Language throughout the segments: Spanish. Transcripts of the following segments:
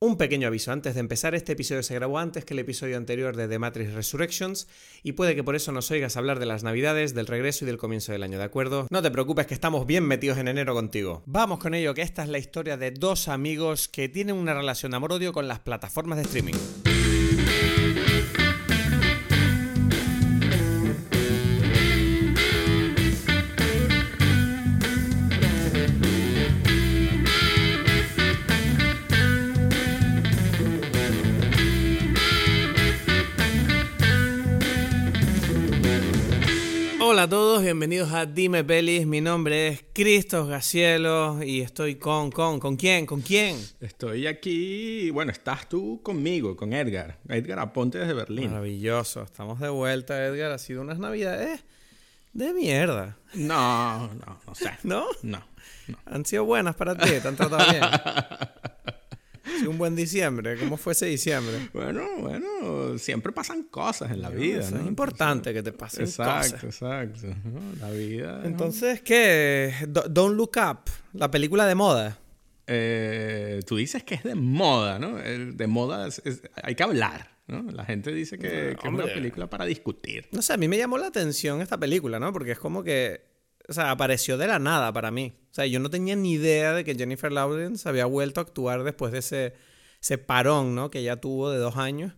Un pequeño aviso, antes de empezar, este episodio se grabó antes que el episodio anterior de The Matrix Resurrections y puede que por eso nos oigas hablar de las navidades, del regreso y del comienzo del año, ¿de acuerdo? No te preocupes que estamos bien metidos en enero contigo. Vamos con ello, que esta es la historia de dos amigos que tienen una relación amor-odio con las plataformas de streaming. A todos, bienvenidos a Dime Pelis. Mi nombre es Cristos Gacielo y estoy con, con, ¿con quién? ¿Con quién? Estoy aquí, bueno, estás tú conmigo, con Edgar. Edgar Aponte desde Berlín. Maravilloso, estamos de vuelta, Edgar. Ha sido unas navidades de mierda. No, no, no sé. ¿No? No, no. Han sido buenas para ti, te han tratado bien. Un buen diciembre. ¿Cómo fue ese diciembre? Bueno, bueno, siempre pasan cosas en la vida, Eso ¿no? Es importante que te pasen Exacto, cosas. exacto. ¿no? La vida. ¿no? Entonces, ¿qué? Do- Don't Look Up, la película de moda. Eh, tú dices que es de moda, ¿no? De moda es- es- hay que hablar, ¿no? La gente dice que, que es una película para discutir. No sé, a mí me llamó la atención esta película, ¿no? Porque es como que, o sea, apareció de la nada para mí. O sea, yo no tenía ni idea de que Jennifer Lawrence había vuelto a actuar después de ese, ese parón, ¿no? Que ella tuvo de dos años.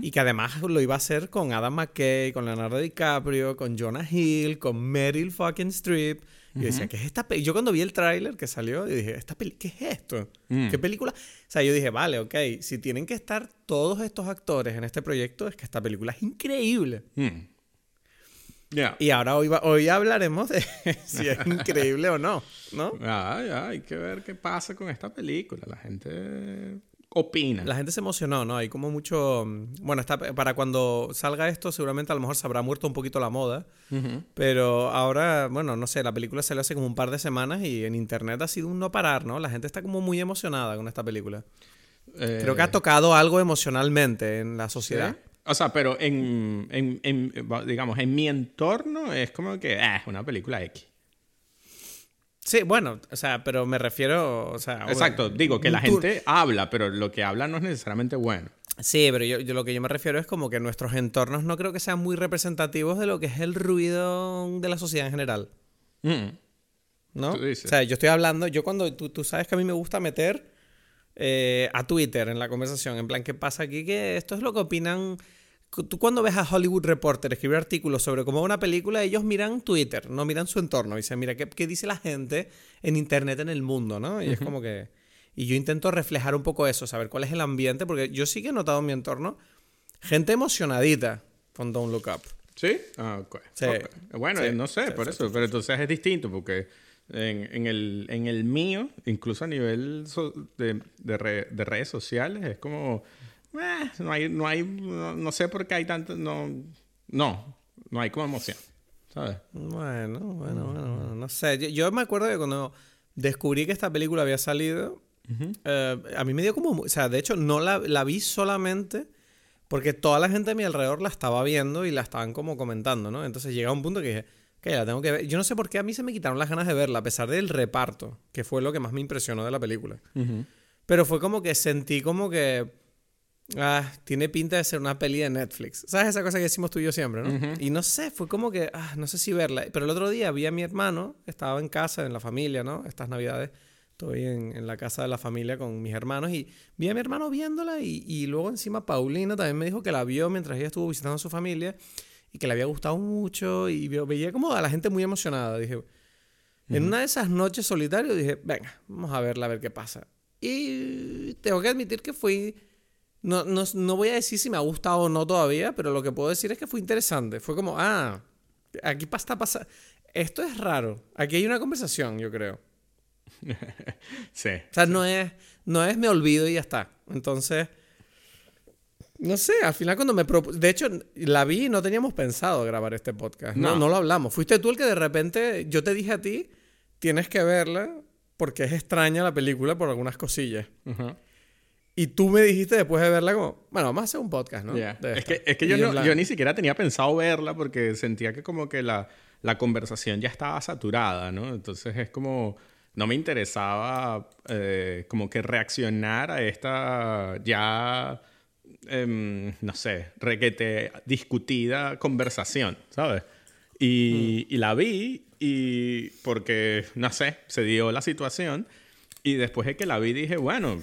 Y que además lo iba a hacer con Adam McKay, con Leonardo DiCaprio, con Jonah Hill, con Meryl fucking Streep. Y yo decía, ¿qué es esta película? Yo cuando vi el tráiler que salió, yo dije, ¿esta peli ¿qué es esto? Mm. ¿Qué película? O sea, yo dije, vale, ok, si tienen que estar todos estos actores en este proyecto, es que esta película es increíble. Mm. Y ahora hoy, va- hoy hablaremos de si es increíble o no, ¿no? Ah, ya, hay que ver qué pasa con esta película. La gente opina. La gente se emocionó, ¿no? Hay como mucho... mm, Bueno, está, para cuando salga esto seguramente a lo mejor se habrá muerto un poquito la moda. Pero ahora, bueno, no sé, la película salió hace como un par de semanas y en internet ha sido un no parar, ¿no? La gente está como muy emocionada con esta película. Eh, Creo que ha tocado algo emocionalmente en la sociedad. ¿sí? O sea, pero en, en, en, digamos, en mi entorno es como que ah, es una película X. Sí, bueno, o sea, pero me refiero, o sea... Exacto, bueno, digo que la gente habla, pero lo que habla no es necesariamente bueno. Sí, pero yo, yo lo que yo me refiero es como que nuestros entornos no creo que sean muy representativos de lo que es el ruido de la sociedad en general, Mm. ¿no? O sea, yo estoy hablando, yo cuando tú, tú sabes que a mí me gusta meter eh, a Twitter en la conversación, en plan, ¿qué pasa aquí? Que esto es lo que opinan... Tú cuando ves a Hollywood Reporter escribir artículos sobre cómo va una película, ellos miran Twitter, no miran su entorno. Dicen, mira, ¿qué, qué dice la gente en Internet, en el mundo, no? Y es como que... Y yo intento reflejar un poco eso, saber cuál es el ambiente, porque yo sí que he notado en mi entorno gente emocionadita con Don't Look Up. ¿Sí? Ah, ok. Sí. Ok. Bueno, Sí. no sé, Sí, por eso. Pero entonces es distinto, porque en, en el, en el mío, incluso a nivel so- de, de, re- de redes sociales, es como... eh, no hay... No, hay no, no sé por qué hay tanto... No, no, no hay como emoción. ¿Sabes? Bueno, bueno, bueno, bueno, no sé. Yo, yo me acuerdo que cuando descubrí que esta película había salido, eh, a mí me dio como... O sea, de hecho, no la, la vi solamente porque toda la gente a mi alrededor la estaba viendo y la estaban como comentando, ¿no? Entonces llega un punto que dije, que la tengo que ver. Yo no sé por qué a mí se me quitaron las ganas de verla, a pesar del reparto, que fue lo que más me impresionó de la película. Pero fue como que sentí como que... Ah, tiene pinta de ser una peli de Netflix. ¿Sabes esa cosa que decimos tú y yo siempre, no? Y no sé, fue como que, ah, no sé si verla. Pero el otro día vi a mi hermano, estaba en casa, en la familia, ¿no? Estas navidades estoy en, en la casa de la familia con mis hermanos y vi a mi hermano viéndola y, y luego encima Paulina también me dijo que la vio mientras ella estuvo visitando a su familia y que le había gustado mucho y veía como a la gente muy emocionada. Dije, en una de esas noches solitarias dije, venga, vamos a verla a ver qué pasa. Y tengo que admitir que fui... No, no, no voy a decir si me ha gustado o no todavía, pero lo que puedo decir es que fue interesante. Fue como, ah, aquí pa- está pasando... Esto es raro. Aquí hay una conversación, yo creo. Sí. O sea, no es, no es me olvido y ya está. Entonces, no sé, al final cuando me propuse... De hecho, la vi y no teníamos pensado grabar este podcast. No. No. no lo hablamos. Fuiste tú el que de repente, yo te dije a ti, tienes que verla porque es extraña la película por algunas cosillas. Ujú. Y tú me dijiste después de verla como, bueno, vamos a hacer un podcast, ¿no? De Es que, es que yo, no- yo ni siquiera tenía pensado verla porque sentía que como que la, la conversación ya estaba saturada, ¿no? Entonces es como... no me interesaba eh, como que reaccionar a esta ya, em, no sé, requete discutida conversación, ¿sabes? Y, y la vi y porque, no sé, se dio la situación y después de que la vi dije, bueno, mm,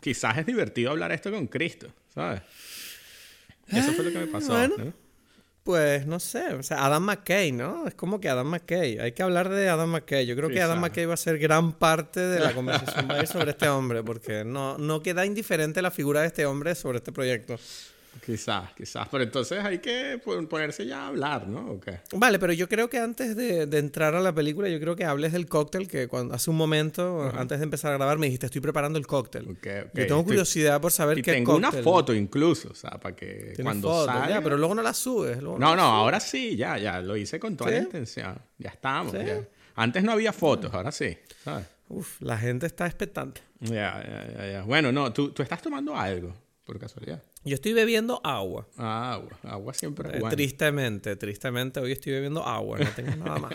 quizás es divertido hablar esto con Cristo, ¿sabes? Eso fue lo que me pasó. Bueno. ¿no? Pues no sé, o sea, Adam McKay, ¿no? Es como que Adam McKay. Hay que hablar de Adam McKay. Yo creo que Adam. McKay va a ser gran parte de la conversación sobre este hombre, porque no, no queda indiferente la figura de este hombre sobre este proyecto. Quizás, quizás. Pero entonces hay que pon- ponerse ya a hablar, ¿no? ¿O qué? Vale, pero yo creo que antes de, de entrar a la película, yo creo que hables del cóctel que cuando hace un momento, antes de empezar a grabar, me dijiste, estoy preparando el cóctel. Ok, ok. Yo tengo Estoy- curiosidad por saber Y qué tengo una cóctel. foto incluso, o sea, para que cuando fotos, salga... ya, pero luego no la subes. luego No, la no, subes. ahora sí, ya, ya, lo hice con toda la ¿Sí? intención. Ya estamos, ¿Sí? ya. Antes no había fotos, ahora sí, ¿sabes? Uf, la gente está expectante. Ya, ya, ya, ya. Bueno, no, tú, tú estás tomando algo, por casualidad. Yo estoy bebiendo agua. Ah, agua, agua siempre Eh. Tristemente, tristemente, hoy estoy bebiendo agua, no tengo nada más.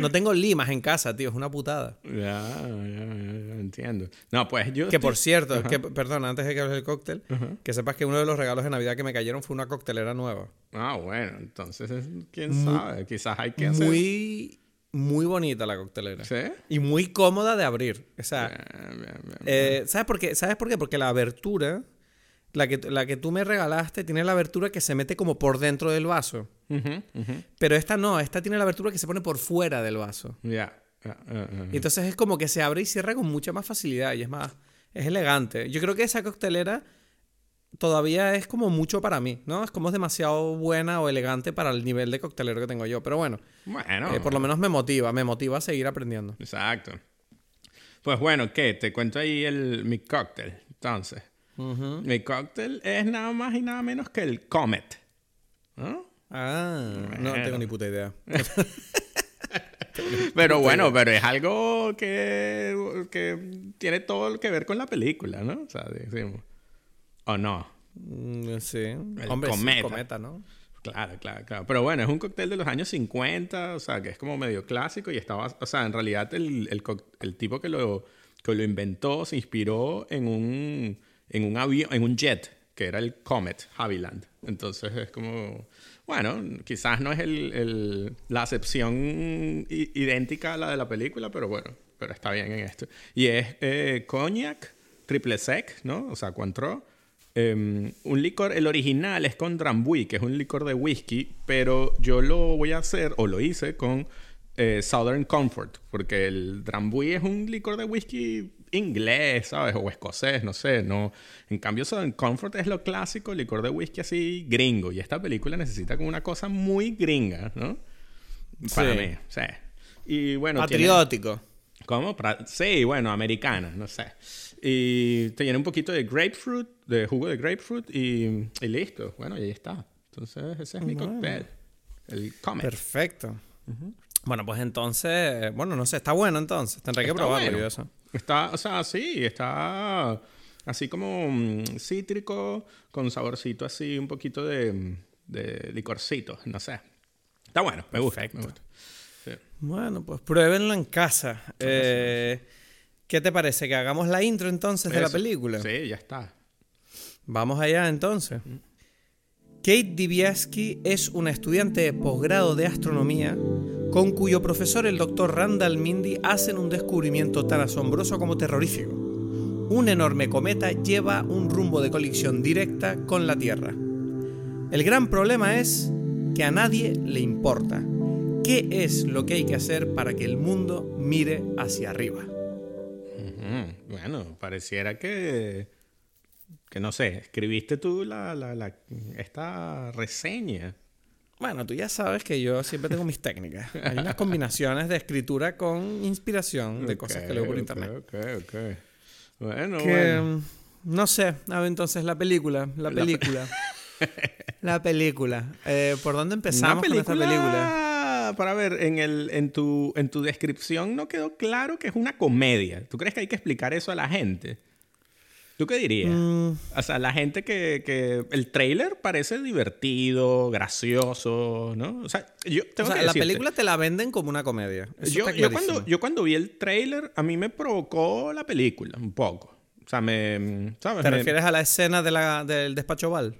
No tengo limas en casa, tío, es una putada. Ya, ya, ya, ya, entiendo. No, pues yo... Que por cierto, que, perdón, antes de que hables del cóctel, que sepas que uno de los regalos de Navidad que me cayeron fue una coctelera nueva. Ah, bueno, entonces, quién sabe, quizás hay que hacer... Muy, muy bonita la coctelera. ¿Sí? Y muy cómoda de abrir. O sea, Bien, bien, bien. eh, ¿sabes, por qué? ¿sabes por qué? Porque la abertura, la que, la que tú me regalaste, tiene la abertura que se mete como por dentro del vaso. Pero esta no, esta tiene la abertura que se pone por fuera del vaso. Ya, ya, ya, ya. Y entonces es como que se abre y cierra con mucha más facilidad y es más, es elegante. Yo creo que esa coctelera todavía es como mucho para mí, ¿no? Es como es demasiado buena o elegante para el nivel de coctelero que tengo yo. Pero bueno, Bueno, eh, por lo menos me motiva, me motiva a seguir aprendiendo. exacto. Pues bueno, ¿qué? Te cuento ahí el, mi cóctel, entonces. Mi cóctel es nada más y nada menos que el Comet. ¿no? Ah, no Bueno. tengo ni puta idea. Pero bueno, pero es algo que, que tiene todo lo que ver con la película, ¿no? O sea, decimos. ¿O no? Mm, sí. El Hombre, sí, cometa. cometa, ¿no? Claro, claro, claro. Pero bueno, es un cóctel de los años 50, o sea, que es como medio clásico y estaba, o sea, en realidad el, el, el tipo que lo, que lo inventó se inspiró en un, en un avión, en un jet, que era el Comet Havilland. Entonces es como, bueno, quizás no es el, la acepción idéntica a la de la película, pero bueno, pero está bien en esto. Y es eh, cognac, triple sec, ¿no? O sea, Cointreau. Eh, un licor, el original es con Drambuie, que es un licor de whisky, pero yo lo voy a hacer, o lo hice, con eh, Southern Comfort, porque el Drambuie es un licor de whisky inglés, ¿sabes? O escocés, no sé, no. En cambio, Southern Comfort es lo clásico, licor de whisky así gringo, y esta película necesita como una cosa muy gringa, ¿no? Para Sí. mí, sí. Y bueno, tiene- Patriótico. ¿Cómo? Pra- Sí, bueno, americana, no sé. Y tiene un poquito de grapefruit, de jugo de grapefruit y, y listo. Bueno, y ahí está. Entonces, ese es mi cóctel. El Comet. Perfecto. Bueno, pues entonces, bueno, no sé, está bueno entonces. Tendré que Está probarlo bueno. yo eso. Está, o sea, sí, está así como mm, cítrico, con saborcito así, un poquito de, de licorcito, no sé. Está bueno, me gusta. Me gusta. Sí. Bueno, pues pruébenlo en casa. Eh, ¿Qué te parece? ¿Que hagamos la intro entonces de la película? Sí, ya está. Vamos allá entonces. Kate Dibiaski es una estudiante de posgrado de astronomía con cuyo profesor el doctor Randall Mindy hacen un descubrimiento tan asombroso como terrorífico. Un enorme cometa lleva un rumbo de colisión directa con la Tierra. El gran problema es que a nadie le importa. ¿Qué es lo que hay que hacer para que el mundo mire hacia arriba? Bueno, pareciera que, que no sé, escribiste tú la, la, la- esta reseña. Bueno, tú ya sabes que yo siempre tengo mis técnicas. Hay unas combinaciones de escritura con inspiración de cosas que leo por internet. Ok, ok. Bueno, Que, bueno. mm, no sé, a ver entonces la película, la película. La película. Eh, ¿Por dónde empezamos con esta película? Para ver, en, el, en, tu, en tu descripción no quedó claro que es una comedia. ¿Tú crees que hay que explicar eso a la gente? ¿Tú qué dirías? Mm. O sea, la gente que, que... El trailer parece divertido, gracioso, ¿no? O sea, yo tengo O sea, que la decirte, película te la venden como una comedia. Eso Yo, está yo clarísimo. cuando, yo cuando vi el trailer, a mí me provocó la película un poco. O sea, me... ¿Sabes? ¿Te Me- refieres a la escena de la, del despacho Val?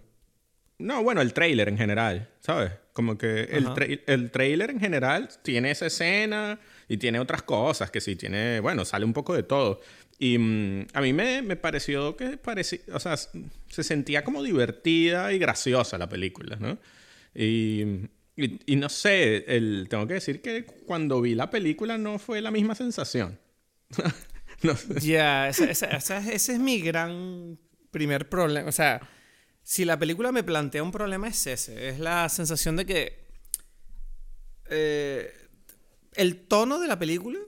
No, bueno, el trailer en general, ¿sabes? Como que el, tra- el trailer en general tiene esa escena y tiene otras cosas que sí tiene, bueno, sale un poco de todo. Y mm, a mí me, me pareció que parecía, o sea, se sentía como divertida y graciosa la película, ¿no? Y, y, y no sé, el, tengo que decir que cuando vi la película no fue la misma sensación. no sé. Ya, ese, ese- ese- ese es mi gran primer problema. O sea, si la película me plantea un problema es ese. Es la sensación de que eh, el tono de la película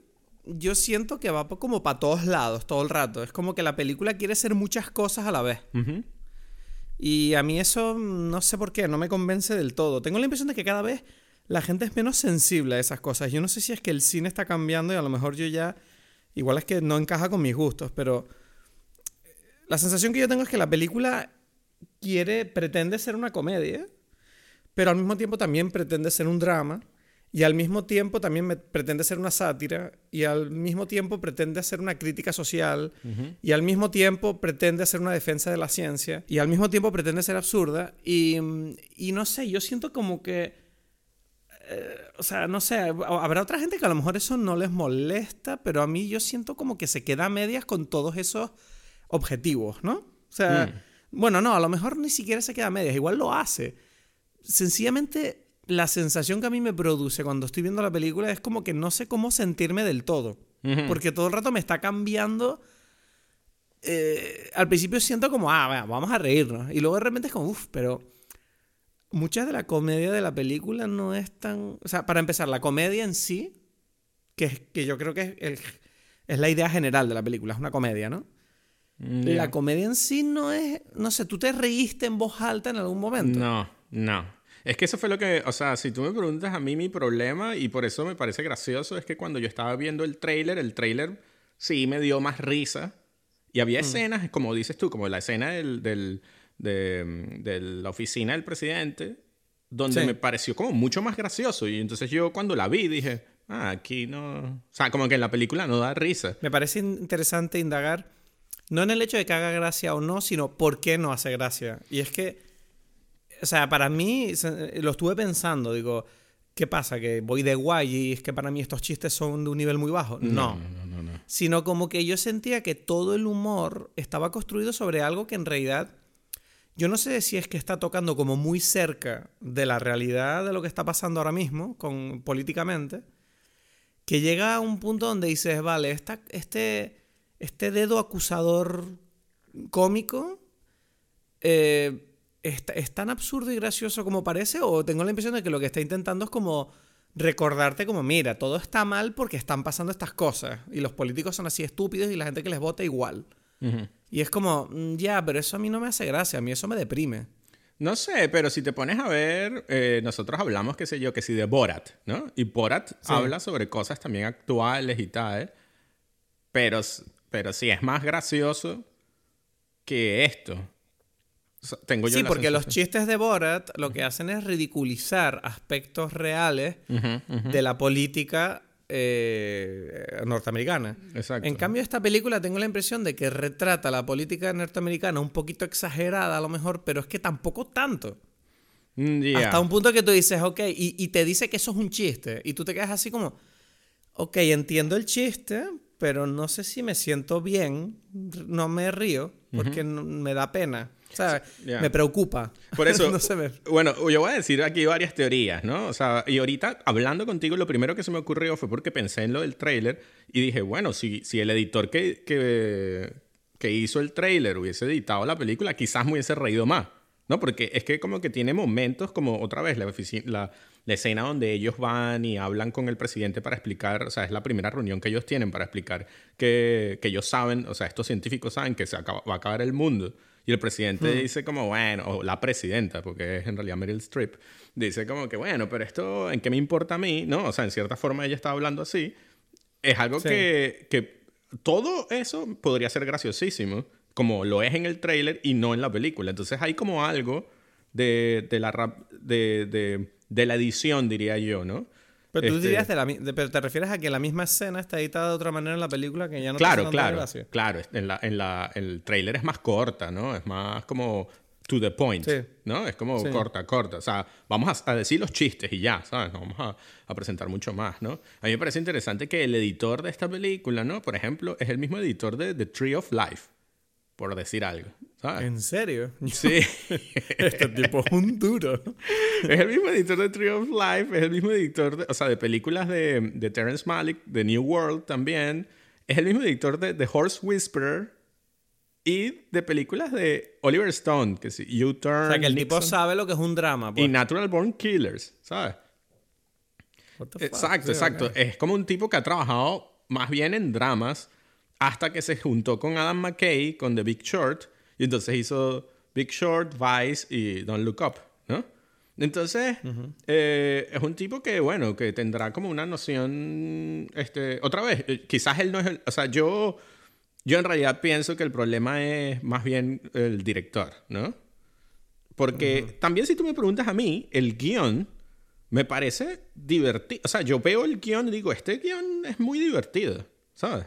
yo siento que va como para todos lados todo el rato. Es como que la película quiere ser muchas cosas a la vez. Y a mí eso no sé por qué, no me convence del todo. Tengo la impresión de que cada vez la gente es menos sensible a esas cosas. Yo no sé si es que el cine está cambiando y a lo mejor yo ya, igual es que no encaja con mis gustos, pero la sensación que yo tengo es que la película quiere, pretende ser una comedia, pero al mismo tiempo también pretende ser un drama. Y al mismo tiempo también me- pretende ser una sátira, y al mismo tiempo pretende hacer una crítica social, y al mismo tiempo pretende hacer una defensa de la ciencia, y al mismo tiempo pretende ser absurda. Y, mm, y no sé, yo siento como que. eh, o sea, no sé, habrá otra gente que a lo mejor eso no les molesta, pero a mí yo siento como que se queda a medias con todos esos objetivos, ¿no? O sea, bueno, no, a lo mejor ni siquiera se queda a medias, igual lo hace. Sencillamente, la sensación que a mí me produce cuando estoy viendo la película es como que no sé cómo sentirme del todo. Porque todo el rato me está cambiando. eh, al principio siento como, ah, vamos a reírnos. Y luego de repente es como, uff, pero mucha de la comedia de la película no es tan... O sea, para empezar, la comedia en sí, que, que yo creo que es, el- es la idea general de la película, es una comedia, ¿no? Mm, La comedia en sí no es... No sé, ¿tú te reíste en voz alta en algún momento? No, no. Es que eso fue lo que, o sea, si tú me preguntas a mí mi problema, y por eso me parece gracioso, es que cuando yo estaba viendo el tráiler, el tráiler sí me dio más risa. Y había escenas, como dices tú, como la escena del, del- de, de la oficina del presidente, donde Sí. me pareció como mucho más gracioso. Y entonces yo cuando la vi dije, ah, aquí no... O sea, como que en la película no da risa. Me parece interesante indagar, no en el hecho de que haga gracia o no, sino por qué no hace gracia. Y es que, o sea, para mí, lo estuve pensando, digo, ¿qué pasa? ¿Que voy de guay y es que para mí estos chistes son de un nivel muy bajo? No. no, no, no. Sino como que yo sentía que todo el humor estaba construido sobre algo que en realidad, yo no sé si es que está tocando como muy cerca de la realidad de lo que está pasando ahora mismo con, políticamente, que llega a un punto donde dices, vale, esta, este, este dedo acusador cómico eh, ¿es, es tan absurdo y gracioso como parece o tengo la impresión de que lo que está intentando es como recordarte como, mira, todo está mal porque están pasando estas cosas y los políticos son así estúpidos y la gente que les vota igual. Y es como, mm, ya, pero eso a mí no me hace gracia, a mí eso me deprime. No sé, pero si te pones a ver, eh, nosotros hablamos, qué sé yo, que sí, de Borat, ¿no? Y Borat habla sobre cosas también actuales y tal, pero, pero sí, es más gracioso que esto. Tengo yo Sí, porque los sensación. chistes de Borat lo que hacen es ridiculizar aspectos reales Ujú, ujú. de la política eh, norteamericana. Exacto. En cambio, esta película tengo la impresión de que retrata la política norteamericana un poquito exagerada a lo mejor, pero es que tampoco tanto. Mm, ya. Hasta un punto que tú dices, ok, y, y te dice que eso es un chiste. Y tú te quedas así como, ok, entiendo el chiste, pero no sé si me siento bien, no me río, porque no- me da pena. O sea, ya. me preocupa. Por eso, no sé, me- bueno, yo voy a decir aquí varias teorías, ¿no? O sea, y ahorita hablando contigo, lo primero que se me ocurrió fue porque pensé en lo del tráiler y dije, bueno, si, si el editor que, que, que hizo el tráiler hubiese editado la película, quizás me hubiese reído más, ¿no? Porque es que como que tiene momentos como otra vez la, la, la escena donde ellos van y hablan con el presidente para explicar, o sea, es la primera reunión que ellos tienen para explicar que, que ellos saben, o sea, estos científicos saben que se acaba- va a acabar el mundo. Y el presidente dice como, bueno, o la presidenta, porque es en realidad Meryl Streep, dice como que, bueno, pero esto, ¿en qué me importa a mí? ¿No? O sea, en cierta forma ella está hablando así. Es algo Sí. que, que todo eso podría ser graciosísimo como lo es en el tráiler y no en la película. Entonces hay como algo de, de la, rap- de, de, de la edición, diría yo, ¿no? Pero tú Este, dirías, de la, de- pero te refieres a que la misma escena está editada de otra manera en la película que ya no te Claro, tanta claro, gracia? claro. En la, en la, el tráiler es más corta, ¿no? Es más como to the point, Sí. ¿no? Es como Sí. corta, corta. O sea, vamos a, a decir los chistes y ya, ¿sabes? No vamos a, a presentar mucho más, ¿no? A mí me parece interesante que el editor de esta película, ¿no? Por ejemplo, es el mismo editor de The Tree of Life, por decir algo, ¿sabes? ¿En serio? Sí. este tipo es un duro. Es el mismo editor de Tree of Life, es el mismo editor, de, o sea, de películas de, de Terrence Malick, de New World también. Es el mismo editor de The Horse Whisperer y de películas de Oliver Stone, que sí, U-Turn, O sea, que el tipo Nixon, sabe lo que es un drama. y Pues. Natural Born Killers, ¿sabes? Exacto, Sí, exacto. ok. Es como un tipo que ha trabajado más bien en dramas hasta que se juntó con Adam McKay con The Big Short y entonces hizo Big Short, Vice y Don't Look Up, ¿no? Entonces, eh, es un tipo que, bueno, que tendrá como una noción, este, otra vez, eh, quizás él no es el, o sea, yo, yo en realidad pienso que el problema es más bien el director, ¿no? Porque también si tú me preguntas a mí, el guion me parece divertido. O sea, yo veo el guion y digo, este guion es muy divertido, ¿sabes?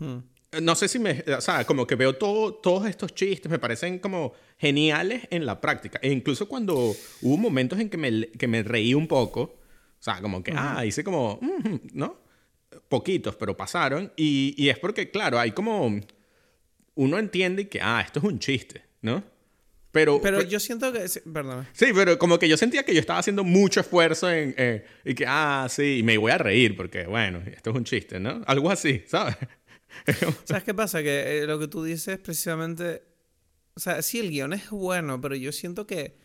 Hmm. No sé si me... O sea, como que veo todo, todos estos chistes, me parecen como geniales en la práctica. E incluso cuando hubo momentos en que me, que me reí un poco, o sea, como que, ah, hice como, ¿no? Poquitos, pero pasaron. Y, y es porque, claro, hay como... Uno entiende que, ah, esto es un chiste, ¿no? Pero, Pero pero- yo siento que... sí, Perdón. Sí, pero como que yo sentía que yo estaba haciendo mucho esfuerzo en... eh, y que, ah, sí, me voy a reír porque, bueno, esto es un chiste, ¿no? Algo así, ¿sabes? ¿Sabes qué pasa? Que eh, lo que tú dices precisamente... O sea, sí, el guion es bueno, pero yo siento que...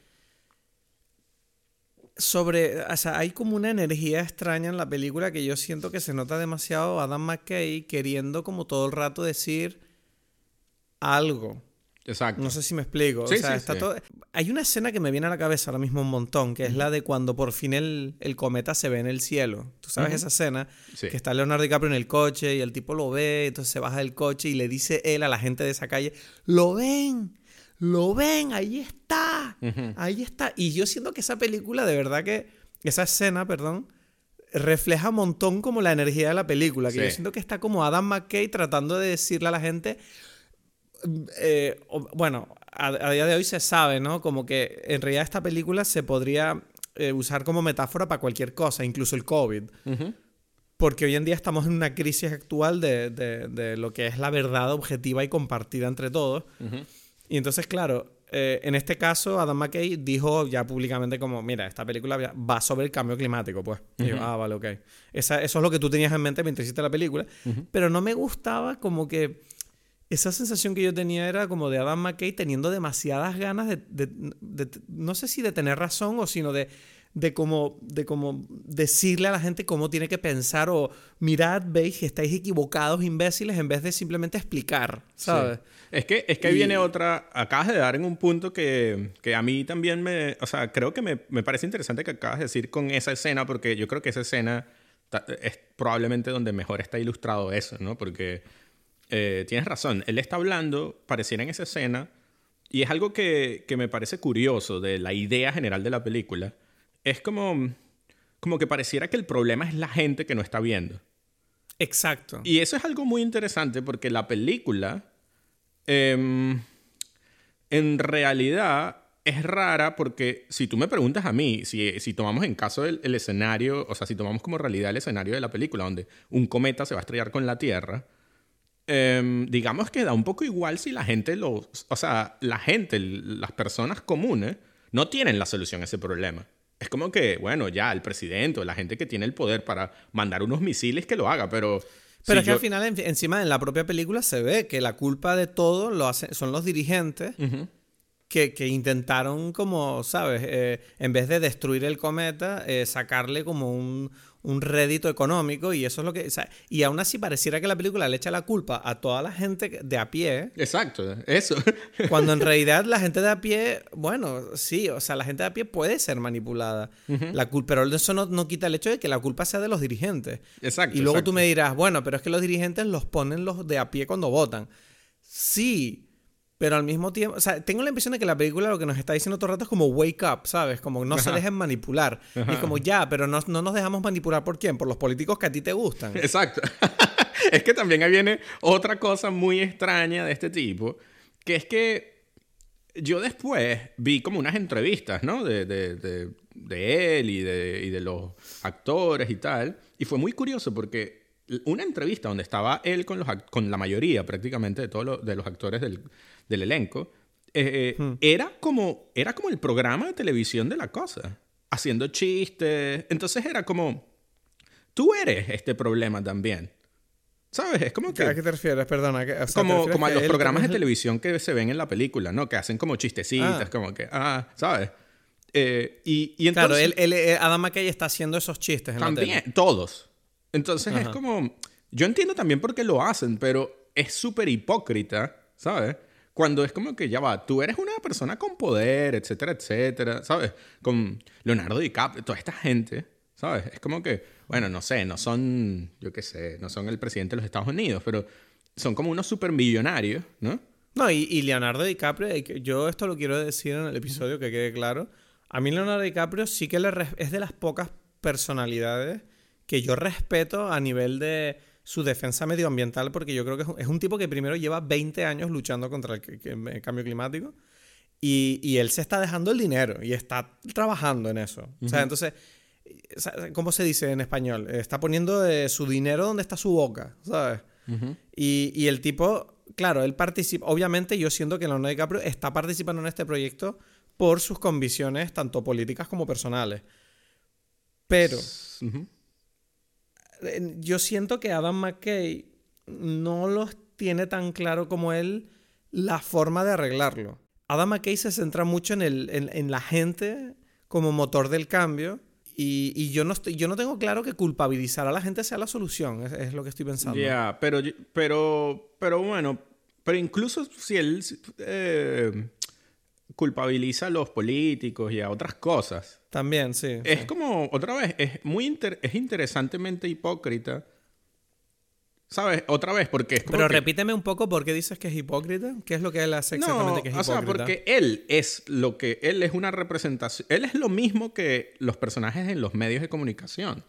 Sobre... O sea, hay como una energía extraña en la película que yo siento que se nota demasiado Adam McKay queriendo como todo el rato decir algo. Exacto. No sé si me explico. Sí, o sea, sí, está sí. todo... Hay una escena que me viene a la cabeza ahora mismo un montón, que es la de cuando por fin el, el cometa se ve en el cielo. ¿Tú sabes esa escena? Sí. Que está Leonardo DiCaprio en el coche y el tipo lo ve, entonces se baja del coche y le dice él a la gente de esa calle, lo ven, lo ven, ahí está, ahí está. Y yo siento que esa película, de verdad que, esa escena, perdón, refleja un montón como la energía de la película, que yo siento que está como Adam McKay tratando de decirle a la gente, eh, bueno, a, a día de hoy se sabe, ¿no? Como que en realidad esta película se podría eh, usar como metáfora para cualquier cosa, incluso el COVID. Porque hoy en día estamos en una crisis actual de, de- de lo que es la verdad objetiva y compartida entre todos. Ujú. Y entonces, claro, eh, en este caso, Adam McKay dijo ya públicamente como, mira, esta película va- sobre el cambio climático, pues. Y yo, ah, vale, ok. Esa- eso es lo que tú tenías en mente mientras hiciste la película. Pero no me gustaba como que... Esa sensación que yo tenía era como de Adam McKay teniendo demasiadas ganas de, de- de- no sé si de tener razón o sino de, de como, de como decirle a la gente cómo tiene que pensar o mirad, veis estáis equivocados, imbéciles, en vez de simplemente explicar, ¿sabes? Sí. Es que, es que Y- viene otra. Acabas de dar en un punto que, que a mí también me. O sea, creo que me, me parece interesante que acabas de decir con esa escena, porque yo creo que esa escena es probablemente donde mejor está ilustrado eso, ¿no? Porque eh, tienes razón. Él está hablando, pareciera en esa escena, y es algo que, que me parece curioso de la idea general de la película. Es como. Como que pareciera que el problema es la gente que no está viendo. Exacto. Y eso es algo muy interesante porque la película, em, en realidad, es rara porque si tú me preguntas a mí, si, si tomamos en caso el, el escenario, o sea, si tomamos como realidad el escenario de la película donde un cometa se va a estrellar con la Tierra, em, digamos que da un poco igual si la gente lo... O sea, la gente, las personas comunes, no tienen la solución a ese problema. Es como que, bueno, ya el presidente o la gente que tiene el poder para mandar unos misiles que lo haga, pero... Pero si es que al final, en- encima en la propia película se ve que la culpa de todo lo hacen, son los dirigentes que, que intentaron como, ¿sabes? Eh, en vez de destruir el cometa, eh, sacarle como un, un rédito económico y eso es lo que... o sea, y aún así pareciera que la película le echa la culpa a toda la gente de a pie, Exacto, eso. cuando en realidad la gente de a pie, bueno, sí, o sea, la gente de a pie puede ser manipulada, la pero eso no, no quita el hecho de que la culpa sea de los dirigentes. Exacto. Y luego exacto. tú me dirás, bueno, pero es que los dirigentes los ponen los de a pie cuando votan. Sí, pero al mismo tiempo, o sea, tengo la impresión de que la película lo que nos está diciendo todo el rato es como wake up, ¿sabes? Como no se dejen manipular. Y es como ya, pero no, no nos dejamos manipular por quién, por los políticos que a ti te gustan. Exacto. es que también ahí viene otra cosa muy extraña de este tipo, que es que yo después vi como unas entrevistas, ¿no? De, de, de, de él y de, y de los actores y tal. Y fue muy curioso porque una entrevista donde estaba él con, los, con la mayoría prácticamente de todos los, de los actores del, del elenco, eh, eh, hmm. era, como, era como el programa de televisión de la cosa, haciendo chistes. Entonces era como, tú eres este problema también. ¿Sabes? Es como que... ¿A qué te refieres? Perdona. como como a los programas de televisión que se ven en la película, ¿no? Que hacen como chistecitas, ah. como que... Ah, ¿sabes? Eh, y, y, entonces... Claro, él, él, Adam McKay está haciendo esos chistes en También, la tele. todos. Entonces es como... Yo entiendo también por qué lo hacen, pero es súper hipócrita, ¿sabes? Cuando es como que ya va, tú eres una persona con poder, etcétera, etcétera, ¿sabes? Con Leonardo DiCaprio, toda esta gente, ¿sabes? Es como que, bueno, no sé, no son, yo qué sé, no son el presidente de los Estados Unidos, pero son como unos supermillonarios, ¿no? No, y, Leonardo DiCaprio, yo esto lo quiero decir en el episodio que quede claro. A mí Leonardo DiCaprio sí que es de las pocas personalidades que yo respeto a nivel de su defensa medioambiental, porque yo creo que es un tipo que primero lleva 20 años luchando contra el, cambio climático y, él se está dejando el dinero y está trabajando en eso. O sea, entonces, ¿cómo se dice en español? Está poniendo su dinero donde está su boca, ¿sabes? y, el tipo, claro, él participa, obviamente yo siento que Leonardo DiCaprio está participando en este proyecto por sus convicciones tanto políticas como personales. Pero yo siento que Adam McKay no los tiene tan claro como él la forma de arreglarlo. Adam McKay se centra mucho en, el, en, la gente como motor del cambio y, yo, no yo no tengo claro que culpabilizar a la gente sea la solución, es, lo que estoy pensando. Ya, pero, pero, pero bueno, pero incluso si él eh, culpabiliza a los políticos y a otras cosas. También, sí. Es como, otra vez, es muy es interesantemente hipócrita. ¿Sabes? Otra vez, porque es como Pero repíteme un poco por qué dices que es hipócrita. ¿Qué es lo que él hace exactamente que es hipócrita? O sea, porque él es lo que... Él es una representación... Él es lo mismo que los personajes en los medios de comunicación.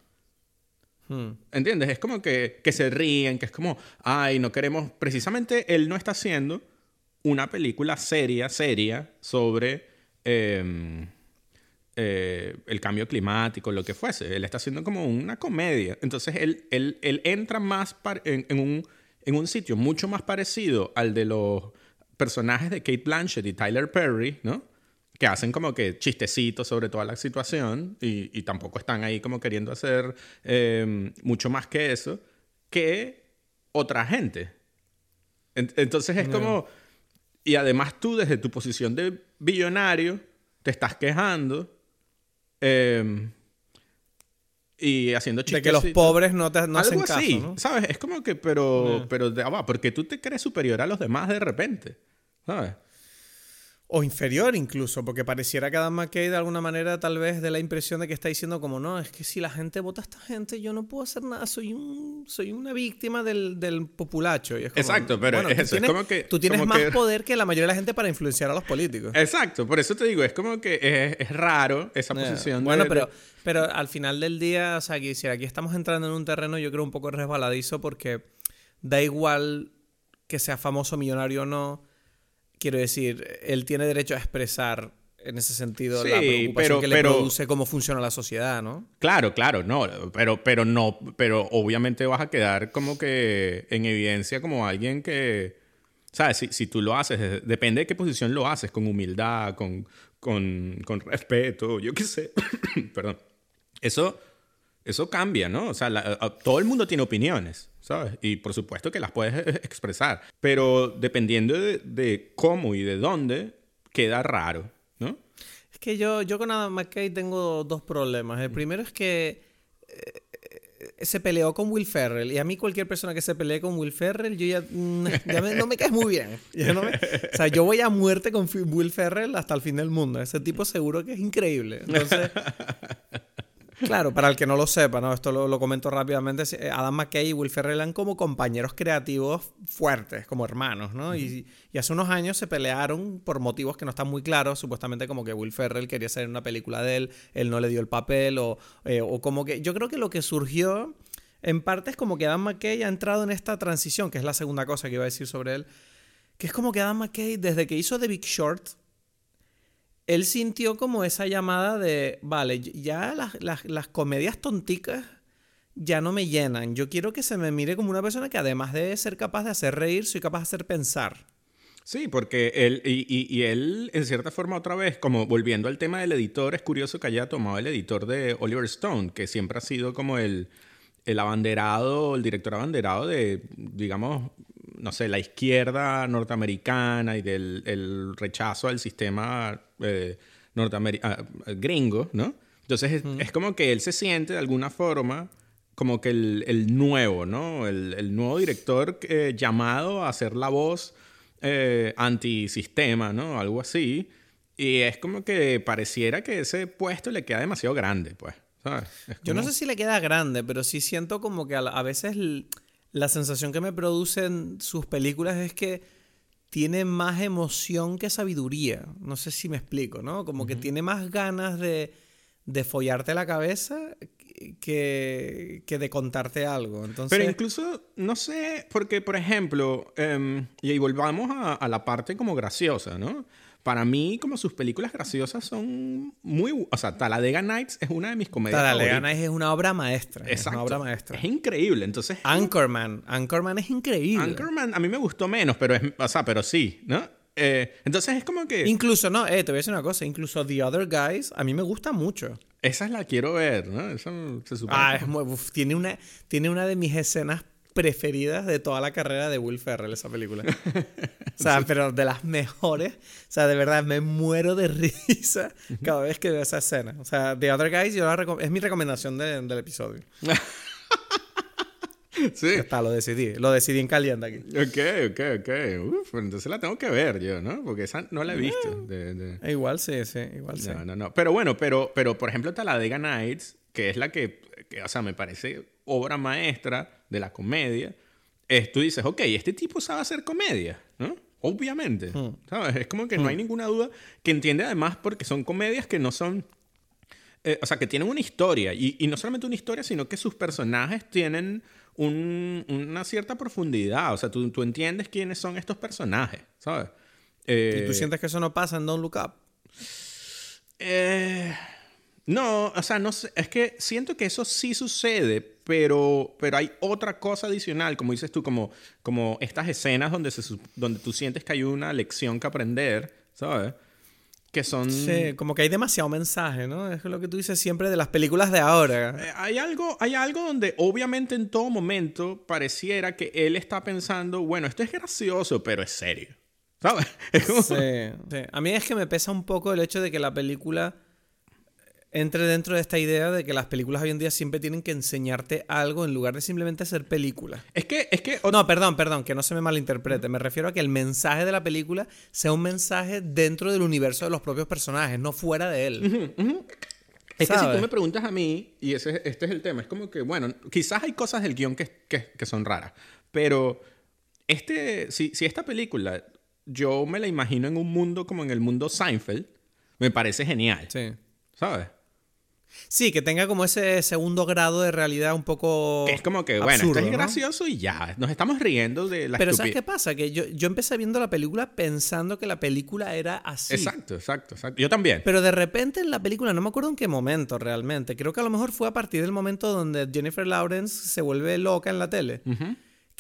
Hmm. ¿Entiendes? Es como que, que se ríen, que es como... Ay, no queremos... Precisamente él no está haciendo una película seria, seria, sobre em, eh, el cambio climático, lo que fuese. Él está haciendo como una comedia. Entonces él, él, él entra más en, un, en un sitio mucho más parecido al de los personajes de Kate Blanchett y Tyler Perry, ¿no? Que hacen como que chistecitos sobre toda la situación y, y tampoco están ahí como queriendo hacer em, mucho más que eso, que otra gente. entonces es como y además tú desde tu posición de billonario te estás quejando em, y haciendo chistes. De que los pobres no, te, no hacen caso, así, ¿sabes? Es como que, pero, pero porque tú te crees superior a los demás de repente, ¿sabes? O inferior incluso, porque pareciera que Adam McKay de alguna manera tal vez de la impresión de que está diciendo como no, es que si la gente vota a esta gente yo no puedo hacer nada, soy un soy una víctima del, del populacho. Exacto, pero es eso, es como que... Tú tienes más poder que la mayoría de la gente para influenciar a los políticos. Exacto, por eso te digo, es como que es, raro esa posición. Bueno, pero, pero al final del día, o sea, aquí, si aquí estamos entrando en un terreno yo creo un poco resbaladizo porque da igual que sea famoso, millonario o no quiero decir, él tiene derecho a expresar en ese sentido la preocupación que le produce cómo funciona la sociedad, ¿no? Claro, claro, no, pero, pero no, pero obviamente vas a quedar como que en evidencia como alguien que, ¿sabes? Si, si tú lo haces, depende de qué posición lo haces, con humildad, con, con, con respeto, yo qué sé, perdón. Eso, eso cambia, ¿no? O sea, todo el mundo tiene opiniones. ¿Sabes? Y por supuesto que las puedes e-, expresar, pero dependiendo de, cómo y de dónde, queda raro, ¿no? Es que yo, yo con Adam McKay tengo dos problemas. El primero es que eh, se peleó con Will Ferrell y a mí cualquier persona que se pelee con Will Ferrell, yo ya, mm, no me caes muy bien. o sea, yo voy a muerte con Will Ferrell hasta el fin del mundo. Ese tipo seguro que es increíble. Entonces... Claro, para el que no lo sepa, ¿no? Esto lo, comento rápidamente. Eh, Adam McKay y Will Ferrell eran como compañeros creativos fuertes, como hermanos, ¿no? y, hace unos años se pelearon por motivos que no están muy claros. Supuestamente como que Will Ferrell quería hacer una película de él, él no le dio el papel, o, eh, o como que... Yo creo que lo que surgió, en parte, es como que Adam McKay ha entrado en esta transición, que es la segunda cosa que iba a decir sobre él, que es como que Adam McKay, desde que hizo The Big Short, él sintió como esa llamada de, vale, ya las, comedias tonticas ya no me llenan. Yo quiero que se me mire como una persona que además de ser capaz de hacer reír, soy capaz de hacer pensar. Sí, porque él, y, él, en cierta forma, otra vez, como volviendo al tema del editor, es curioso que haya tomado el editor de Oliver Stone, que siempre ha sido como el, el abanderado, el director abanderado de, digamos, no sé, la izquierda norteamericana y del el rechazo al sistema eh, norteamericano, ah, gringo, ¿no? Entonces es, como que él se siente de alguna forma como que el, el nuevo, ¿no? El, el nuevo director eh, llamado a ser la voz eh, antisistema, ¿no? Algo así. Y es como que pareciera que ese puesto le queda demasiado grande, pues. ¿sabes? Yo no sé si le queda grande, pero sí siento como que a, veces la sensación que me producen sus películas es que tiene más emoción que sabiduría. No sé si me explico, ¿no? Como que tiene más ganas de, de follarte la cabeza que, que, de contarte algo. Entonces... Pero incluso, no sé, porque, por ejemplo, em, y ahí volvamos a, a, la parte como graciosa, ¿no? Para mí, como sus películas graciosas son muy... O sea, Talladega Nights es una de mis comedias Talladega Nights es una obra maestra. Es una obra maestra. Es increíble, entonces... Anchorman. Anchorman es increíble. Anchorman a mí me gustó menos, pero es... O sea, pero sí, ¿no? Eh, entonces es como que... Incluso, no, eh, te voy a decir una cosa. Incluso The Other Guys a mí me gusta mucho. Esa es la quiero ver, ¿no? Esa se supone ah, es muy, tiene, una, tiene una de mis escenas preferidas de toda la carrera de Will Ferrell, esa película. o sea, pero de las mejores. O sea, de verdad, me muero de risa cada vez que veo esa escena. O sea, The Other Guys yo es mi recomendación del episodio. sí. está, lo decidí. Lo decidí en caliente aquí. Ok, ok, ok. Uf, pues entonces la tengo que ver yo, ¿no? Porque esa no la he visto. Eh, igual sí, sí, igual sí. No, no, no. Pero bueno, pero, pero por ejemplo, Talladega Nights, que es la que, que, o sea, me parece obra maestra de la comedia, es, tú dices, ok, este tipo sabe hacer comedia, ¿no? Obviamente, hmm. ¿sabes? Es como que no hay hmm. ninguna duda que entiende además porque son comedias que no son... Eh, o sea, que tienen una historia, y, no solamente una historia, sino que sus personajes tienen una cierta profundidad. O sea, tú, tú, entiendes quiénes son estos personajes, ¿sabes? ¿Y tú eh, sientes que eso no pasa en Don't Look Up? Eh, no, o sea, no sé, es que siento que eso sí sucede, pero, pero hay otra cosa adicional, como dices tú, como, como estas escenas donde, se, donde tú sientes que hay una lección que aprender, ¿sabes? Que son... Sí, como que hay demasiado mensaje, ¿no? Es lo que tú dices siempre de las películas de ahora. Eh, hay, algo, hay algo donde obviamente en todo momento pareciera que él está pensando, bueno, esto es gracioso, pero es serio. ¿Sabes? sí, sí. A mí es que me pesa un poco el hecho de que la película entre dentro de esta idea de que las películas hoy en día siempre tienen que enseñarte algo en lugar de simplemente ser películas. Es que, es que... No, perdón, perdón, que no se me malinterprete. Me refiero a que el mensaje de la película sea un mensaje dentro del universo de los propios personajes, no fuera de él. Es que si tú me preguntas a mí, y ese, este es el tema, es como que, bueno, quizás hay cosas del guion que, que, son raras, pero este, si, si esta película yo me la imagino en un mundo como en el mundo Seinfeld, me parece genial. Sí. ¿Sabes? Sí, que tenga como ese segundo grado de realidad un poco. es como que, bueno, esto es gracioso y ya. Nos estamos riendo de la Pero ¿sabes qué pasa? Que yo, yo empecé viendo la película pensando que la película era así. Exacto, exacto, exacto. Yo también. Pero de repente en la película, no me acuerdo en qué momento realmente. Creo que a lo mejor fue a partir del momento donde Jennifer Lawrence se vuelve loca en la tele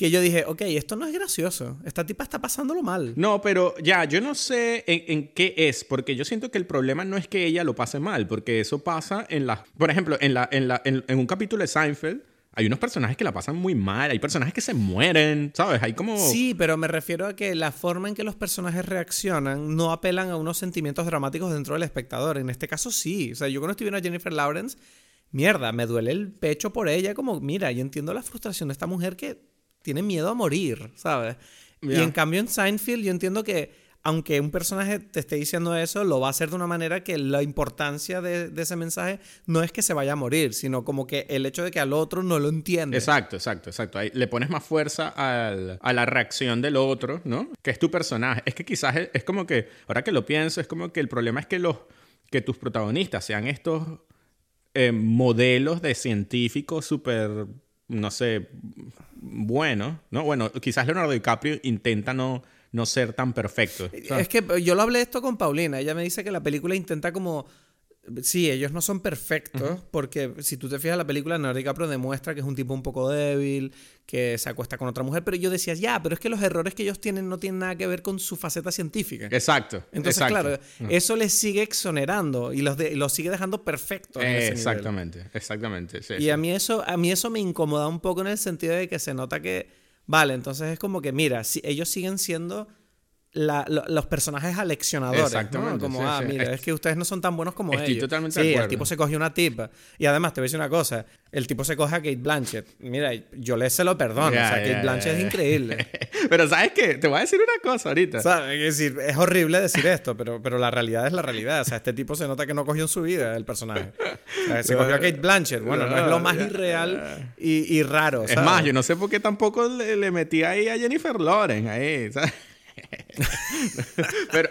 que yo dije, ok, esto no es gracioso. Esta tipa está pasándolo mal. No, pero ya, yo no sé en, qué es, porque yo siento que el problema no es que ella lo pase mal, porque eso pasa en la... Por ejemplo, en, la, en, la, en, un capítulo de Seinfeld, hay unos personajes que la pasan muy mal, hay personajes que se mueren, ¿sabes? Hay como... Sí, pero me refiero a que la forma en que los personajes reaccionan no apelan a unos sentimientos dramáticos dentro del espectador. En este caso sí. O sea, yo cuando estoy viendo a Jennifer Lawrence, mierda, me duele el pecho por ella, como, mira, yo entiendo la frustración de esta mujer que tiene miedo a morir, ¿sabes? Y en cambio en Seinfeld yo entiendo que aunque un personaje te esté diciendo eso, lo va a hacer de una manera que la importancia de, de, ese mensaje no es que se vaya a morir, sino como que el hecho de que al otro no lo entiende. Exacto, exacto, exacto. Ahí le pones más fuerza al, a la reacción del otro, ¿no? Que es tu personaje. Es que quizás es, es, como que, ahora que lo pienso, es como que el problema es que, los, que tus protagonistas sean estos eh, modelos de científicos súper, no sé, buenos, ¿no? Bueno, quizás Leonardo DiCaprio intenta no no ser tan perfecto. Es que yo lo hablé esto con Paulina. Ella me dice que la película intenta como Sí, ellos no son perfectos, porque si tú te fijas, la película Leonardo DiCaprio demuestra que es un tipo un poco débil, que se acuesta con otra mujer, pero yo decía, ya, pero es que los errores que ellos tienen no tienen nada que ver con su faceta científica. Exacto. Entonces, claro, eso les sigue exonerando y los, los sigue dejando perfectos. exactamente, exactamente. y A, mí eso, a mí eso me incomoda un poco en el sentido de que se nota que, vale, entonces es como que, mira, si ellos siguen siendo la, los personajes aleccionadores. Exactamente. Como, ah, mira, es que ustedes no son tan buenos como Estoy ellos. totalmente sí, de el tipo se cogió una tipa. Y además, te voy a decir una cosa. El tipo se coge a Kate Blanchett. Mira, yo le se lo perdono. o sea, Kate Blanchett es increíble. pero ¿sabes qué? Te voy a decir una cosa ahorita. ¿Sabes? Es decir, es horrible decir esto, pero, pero la realidad es la realidad. O sea, este tipo se nota que no cogió en su vida el personaje. O sea, se cogió a Kate Blanchett. Bueno, no, es lo más irreal y, y raro. Es más, yo no sé por qué tampoco le, le metí ahí a Jennifer Lawrence. Ahí, ¿sabes? pero,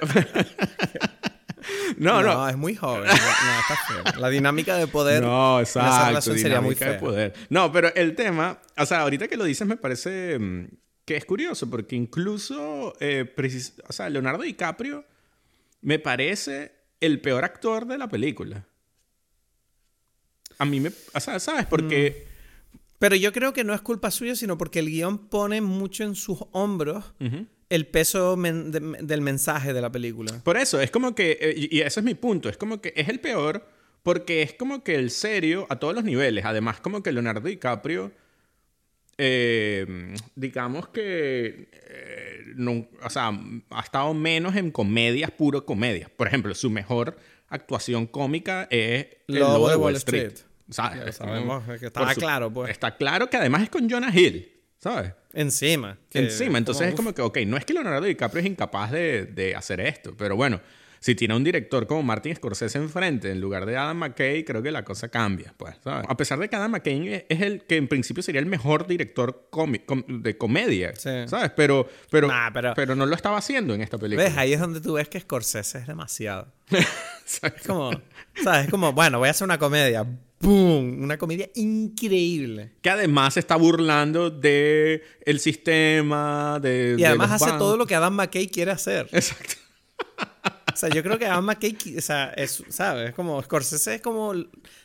no, no, no. es muy joven. No, está feo. La dinámica de poder. No, exacto. sería muy fea. De poder. No, pero el tema, o sea, ahorita que lo dices me parece mm, que es curioso porque incluso, eh, o sea, Leonardo DiCaprio me parece el peor actor de la película. A mí me, o sea, ¿sabes? Porque mm. Pero yo creo que no es culpa suya, sino porque el guion pone mucho en sus hombros el peso del mensaje de la película. Por eso, es como que, eh, y ese es mi punto, es como que es el peor porque es como que el serio a todos los niveles. Además, como que Leonardo DiCaprio, eh, digamos que, eh, no, o sea, ha estado menos en comedias, puro comedias. Por ejemplo, su mejor actuación cómica es El Lobo de Wall Street. sabemos que está claro, pues. Está claro que además es con Jonah Hill, ¿sabes? Encima. Encima. Entonces es como que, ok, no es que Leonardo DiCaprio es incapaz de, de, hacer esto, pero bueno, si tiene un director como Martin Scorsese enfrente en lugar de Adam McKay, creo que la cosa cambia, pues, ¿sabes? A pesar de que Adam McKay es el que en principio sería el mejor director de comedia, ¿sabes? Pero pero, pero, pero, no lo estaba haciendo en esta película. ¿Ves? Ahí es donde tú ves que Scorsese es demasiado. es como, ¿sabes? Es como, bueno, voy a hacer una comedia ¡Pum! Una comedia increíble. Que además se está burlando de el sistema, de... Y además hace todo lo que Adam McKay quiere hacer. Exacto. O sea, yo creo que Adam McKay, o sea, es, ¿sabes? Como Scorsese es como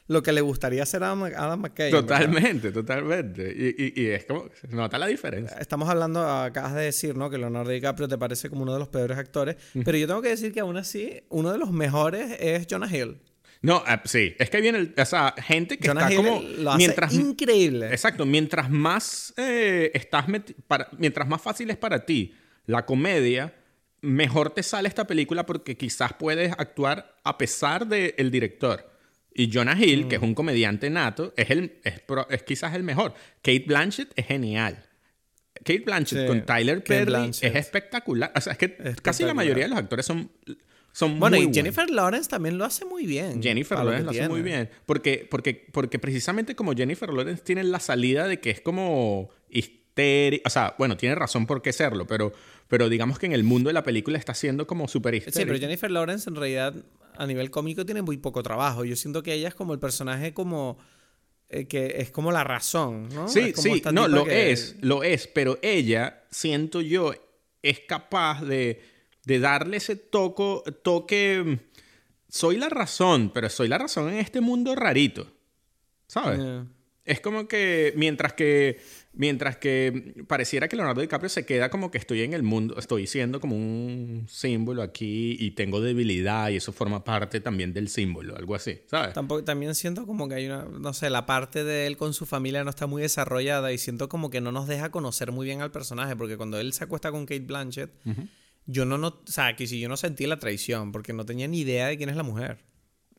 lo que le gustaría hacer a Adam McKay. Totalmente, totalmente. Y, y, es como, se nota la diferencia. Estamos hablando, acabas de decir, ¿no? Que Leonardo DiCaprio te parece como uno de los peores actores. Pero yo tengo que decir que aún así, uno de los mejores es Jonah Hill. No, eh, sí, es que viene o sea, gente que está como mientras increíble. Exacto, mientras más eh, estás para, mientras más fácil es para ti la comedia, mejor te sale esta película porque quizás puedes actuar a pesar del director. Y Jonah Hill, que es mm. un comediante nato, es, el, es, quizás el mejor. Kate Blanchett es genial. Kate Blanchett con Tyler Perry es espectacular. O sea, es que casi la mayoría de los actores son bueno, y Jennifer Lawrence también lo hace muy bien. Jennifer Lawrence lo, hace muy bien. Porque, porque, porque precisamente como Jennifer Lawrence tiene la salida de que es como histérica. O sea, bueno, tiene razón por qué serlo, pero, pero digamos que en el mundo de la película está siendo como súper histérica. Sí, pero Jennifer Lawrence en realidad a nivel cómico tiene muy poco trabajo. Yo siento que ella es como el personaje como eh, que es como la razón, ¿no? Sí, sí, no, lo es, lo es, pero ella, siento yo, es capaz de de darle ese toco, toque, soy la razón, pero soy la razón en este mundo rarito, ¿sabes? Es como que mientras que mientras que pareciera que Leonardo DiCaprio se queda como que estoy en el mundo, estoy siendo como un símbolo aquí y tengo debilidad y eso forma parte también del símbolo, algo así, ¿sabes? Tampoco, también siento como que hay una, no sé, la parte de él con su familia no está muy desarrollada y siento como que no nos deja conocer muy bien al personaje porque cuando él se acuesta con Kate Blanchett, yo no, no, o sea, que si yo no sentí la traición, porque no tenía ni idea de quién es la mujer.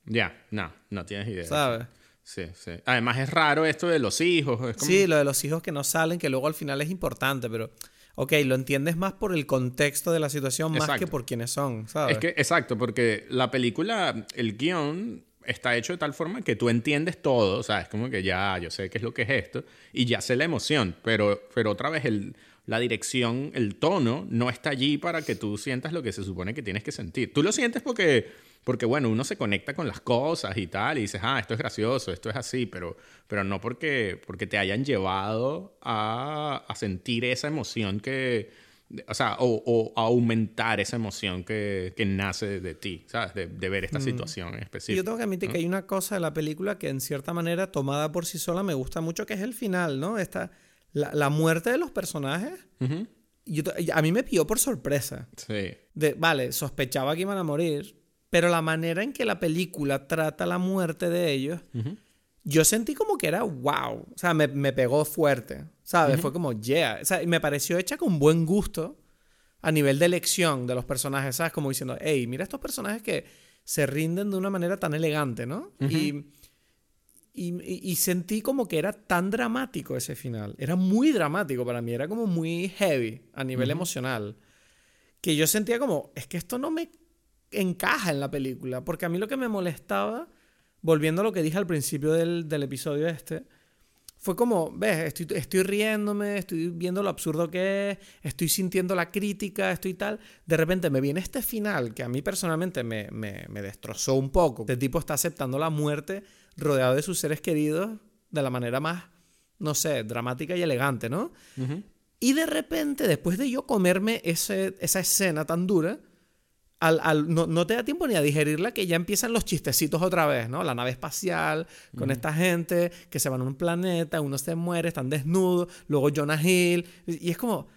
Ya, no, no tienes idea. ¿Sabes? Sí, sí. Además es raro esto de los hijos. Sí, lo de los hijos que no salen, que luego al final es importante, pero... ok, lo entiendes más por el contexto de la situación más que por quiénes son, ¿sabes? Es que, exacto, porque la película, el guion está hecho de tal forma que tú entiendes todo, o sea, es como que ya, yo sé qué es lo que es esto, y ya sé la emoción, pero, pero otra vez el, la dirección, el tono, no está allí para que tú sientas lo que se supone que tienes que sentir. Tú lo sientes porque, porque bueno, uno se conecta con las cosas y tal, y dices, ah, esto es gracioso, esto es así, pero, pero no porque, porque te hayan llevado a, a sentir esa emoción que o sea, o, o aumentar esa emoción que, que nace de ti, ¿sabes? De, de ver esta situación en Y yo específico. tengo que admitir que hay una cosa de la película que en cierta manera, tomada por sí sola, me gusta mucho, que es el final, ¿no? Esta, la, la muerte de los personajes. Yo a mí me pilló por sorpresa. Sí. De, vale, sospechaba que iban a morir, pero la manera en que la película trata la muerte de ellos, yo sentí como que era wow. O sea, me, me pegó fuerte, ¿sabes? Fue como, yeah. O sea, y me pareció hecha con buen gusto a nivel de elección de los personajes, ¿sabes? Como diciendo, hey, mira estos personajes que se rinden de una manera tan elegante, ¿no? y, y- y sentí como que era tan dramático ese final. Era muy dramático para mí, era como muy heavy a nivel emocional. Que yo sentía como, es que esto no me encaja en la película, porque a mí lo que me molestaba, volviendo a lo que dije al principio del, del episodio este, fue como, ves, estoy, estoy riéndome, estoy viendo lo absurdo que es, estoy sintiendo la crítica, estoy tal. De repente me viene este final que a mí personalmente me, me, me destrozó un poco. Este tipo está aceptando la muerte rodeado de sus seres queridos de la manera más, no sé, dramática y elegante, ¿no? Y de repente, después de yo comerme ese, esa escena tan dura, al, al- no, no te da tiempo ni a digerirla que ya empiezan los chistecitos otra vez, ¿no? La nave espacial con esta gente que se van a un planeta, uno se muere, están desnudos, luego Jonah Hill, y, y es como...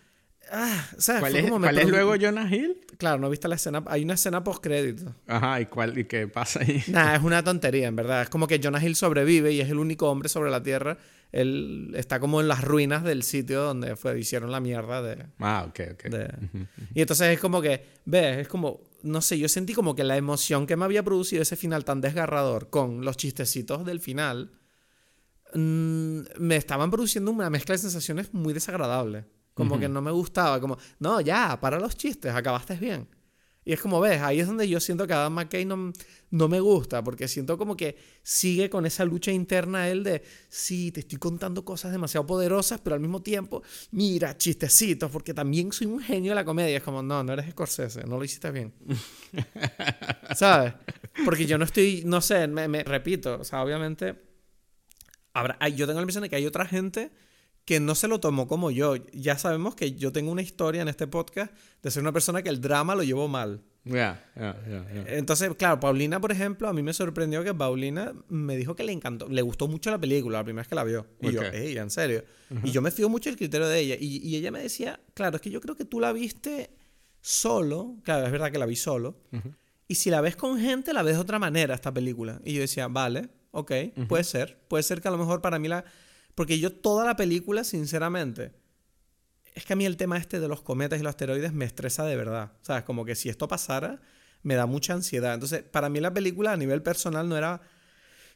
Ah, ¿sabes? ¿Cuál, Fue es, cuál es luego Jonah Hill? Claro, no viste la escena, hay una escena post crédito. Ajá, ¿y, cuál, y qué pasa ahí? Nah, es una tontería, en verdad. Es como que Jonah Hill sobrevive y es el único hombre sobre la Tierra. Él está como en las ruinas del sitio donde fue, hicieron la mierda de, Ah, ok, ok. de- Y entonces es como que, ves, es como, no sé, yo sentí como que la emoción que me había producido ese final tan desgarrador con los chistecitos del final, mm, me estaban produciendo una mezcla de sensaciones muy desagradables. Como que no me gustaba, como, no, ya, para los chistes, acabaste bien. Y es como, ves, ahí es donde yo siento que Adam McKay no, no me gusta, porque siento como que sigue con esa lucha interna él de, sí, te estoy contando cosas demasiado poderosas, pero al mismo tiempo, mira, chistecitos, porque también soy un genio de la comedia. Es como, no, no eres Scorsese, no lo hiciste bien. ¿Sabes? Porque yo no estoy, no sé, me, me- repito, o sea, obviamente, habrá, yo tengo la impresión de que hay otra gente que no se lo tomó como yo. Ya sabemos que yo tengo una historia en este podcast de ser una persona que el drama lo llevó mal. Ya, ya, ya, ya. Entonces, claro, Paulina, por ejemplo, a mí me sorprendió que Paulina me dijo que le encantó, le gustó mucho la película la primera vez que la vio. Y yo, en serio. Y yo me fío mucho el criterio de ella. Y, y ella me decía, claro, es que yo creo que tú la viste solo. Claro, es verdad que la vi solo. Y si la ves con gente, la ves de otra manera esta película. Y yo decía, vale, ok, puede ser. Puede ser que a lo mejor para mí la... Porque yo toda la película, sinceramente, es que a mí el tema este de los cometas y los asteroides me estresa de verdad. ¿Sabes? Como que si esto pasara, me da mucha ansiedad. Entonces, para mí la película a nivel personal no era...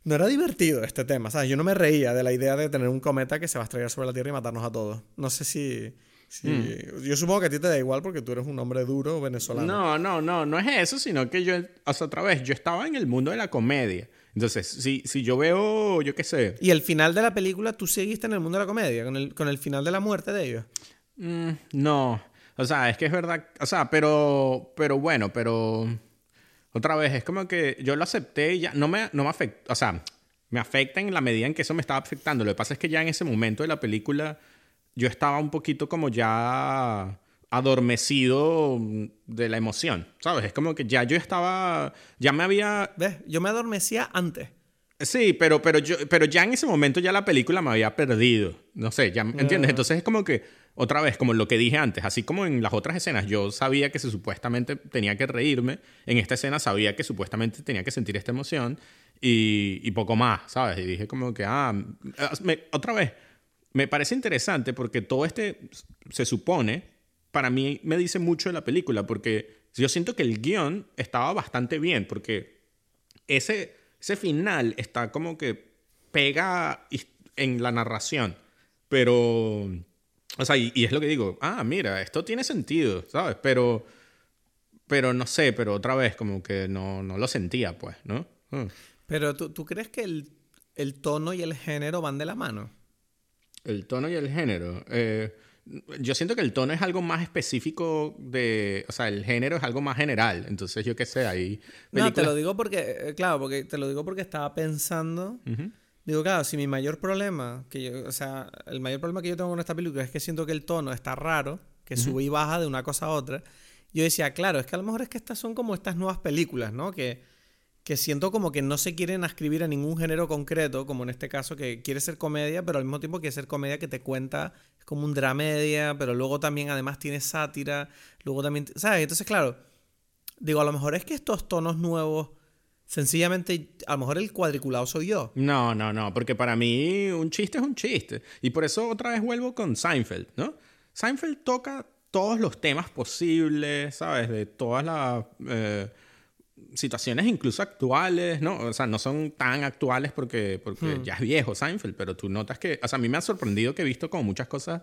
No era divertido este tema, ¿sabes? Yo no me reía de la idea de tener un cometa que se va a estrellar sobre la Tierra y matarnos a todos. No sé si... si- Yo supongo que a ti te da igual porque tú eres un hombre duro venezolano. No, no, no, no es eso, sino que yo, o sea, otra vez, yo estaba en el mundo de la comedia. Entonces, si, si yo veo, yo qué sé, Y el final de la película, tú seguiste en el mundo de la comedia, con el, con el final de la muerte de ellos. Mm, no, o sea, es que es verdad, o sea, pero, pero bueno, pero otra vez, es como que yo lo acepté y ya, no me, no me afecta, o sea, me afecta en la medida en que eso me estaba afectando. Lo que pasa es que ya en ese momento de la película yo estaba un poquito como ya adormecido de la emoción, ¿sabes? Es como que ya yo estaba, ya me había ¿Ves? Yo me adormecía antes. Sí, pero, pero, yo, pero ya en ese momento ya la película me había perdido. No sé, ya, ¿entiendes? Entonces es como que, otra vez, como lo que dije antes, así como en las otras escenas, yo sabía que se supuestamente tenía que reírme, en esta escena sabía que supuestamente tenía que sentir esta emoción y, y poco más, ¿sabes? Y dije como que, ah, me- otra vez, me parece interesante porque todo este, se supone, para mí me dice mucho de la película, porque yo siento que el guion estaba bastante bien, porque ese, ese final está como que pega en la narración, pero, O sea, y, y es lo que digo, ah, mira, esto tiene sentido, ¿sabes? Pero, pero no sé, pero otra vez como que no, no lo sentía, pues, ¿no? Mm. Pero ¿tú, tú crees que el, el tono y el género van de la mano? El tono y el género. Eh, yo siento que el tono es algo más específico de... O sea, el género es algo más general. Entonces, yo qué sé, ahí... No, te lo digo porque... eh, Claro, porque te lo digo porque estaba pensando... Digo, claro, si mi mayor problema, que yo, o sea, el mayor problema que yo tengo con esta película es que siento que el tono está raro, que sube y baja de una cosa a otra. Yo decía, claro, es que a lo mejor es que estas son como estas nuevas películas, ¿no? Que, que siento como que no se quieren ascribir a ningún género concreto, como en este caso que quiere ser comedia, pero al mismo tiempo quiere ser comedia que te cuenta como un dramedia, pero luego también además tiene sátira, luego también, ¿sabes? Entonces, claro, digo, a lo mejor es que estos tonos nuevos, sencillamente, a lo mejor el cuadriculado soy yo. No, no, no, porque para mí un chiste es un chiste. Y por eso otra vez vuelvo con Seinfeld, ¿no? Seinfeld toca todos los temas posibles, ¿sabes? De todas las eh, situaciones incluso actuales, ¿no? O sea, no son tan actuales porque, porque ya es viejo Seinfeld, pero tú notas que, o sea, a mí me ha sorprendido que he visto como muchas cosas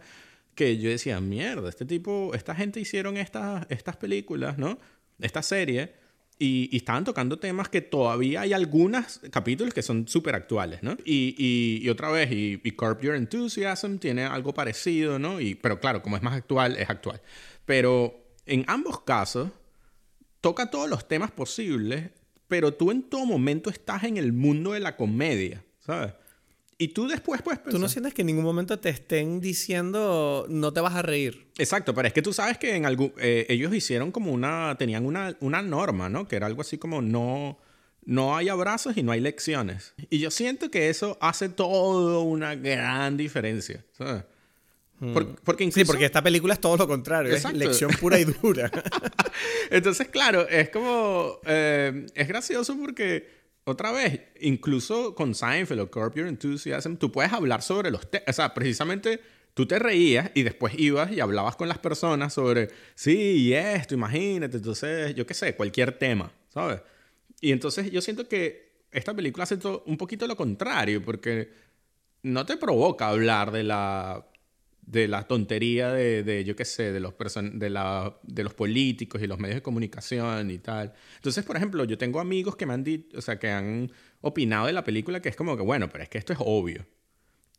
que yo decía, mierda, este tipo, esta gente hicieron estas, estas películas, ¿no? Esta serie. Y, y estaban tocando temas que todavía hay algunos capítulos que son súper actuales, ¿no? Y, y, y otra vez, y, y Curb Your Enthusiasm tiene algo parecido, ¿no? Y, pero claro, como es más actual, es actual. Pero en ambos casos, toca todos los temas posibles, pero tú en todo momento estás en el mundo de la comedia, ¿sabes? Y tú después puedes pensar... ¿Tú no sientes que en ningún momento te estén diciendo no te vas a reír? Exacto, pero es que tú sabes que en algún, eh, ellos hicieron como una, tenían una, una norma, ¿no? Que era algo así como no, no hay abrazos y no hay lecciones. Y yo siento que eso hace todo una gran diferencia, ¿sabes? Por- porque incluso... Sí, porque esta película es todo lo contrario, Exacto. es lección pura y dura. Entonces, claro, es como... eh, es gracioso porque, otra vez, incluso con Seinfeld o Curb Your Enthusiasm, tú puedes hablar sobre los temas. O sea, precisamente tú te reías y después ibas y hablabas con las personas sobre, sí, y esto, imagínate. Entonces, yo qué sé, cualquier tema, ¿sabes? Y entonces yo siento que esta película hace un poquito lo contrario, porque no te provoca hablar de la de la tontería de, de, yo qué sé, de los, person de, la, de los políticos y los medios de comunicación y tal. Entonces, por ejemplo, yo tengo amigos que me han dicho, o sea, que han opinado de la película que es como que, bueno, pero es que esto es obvio.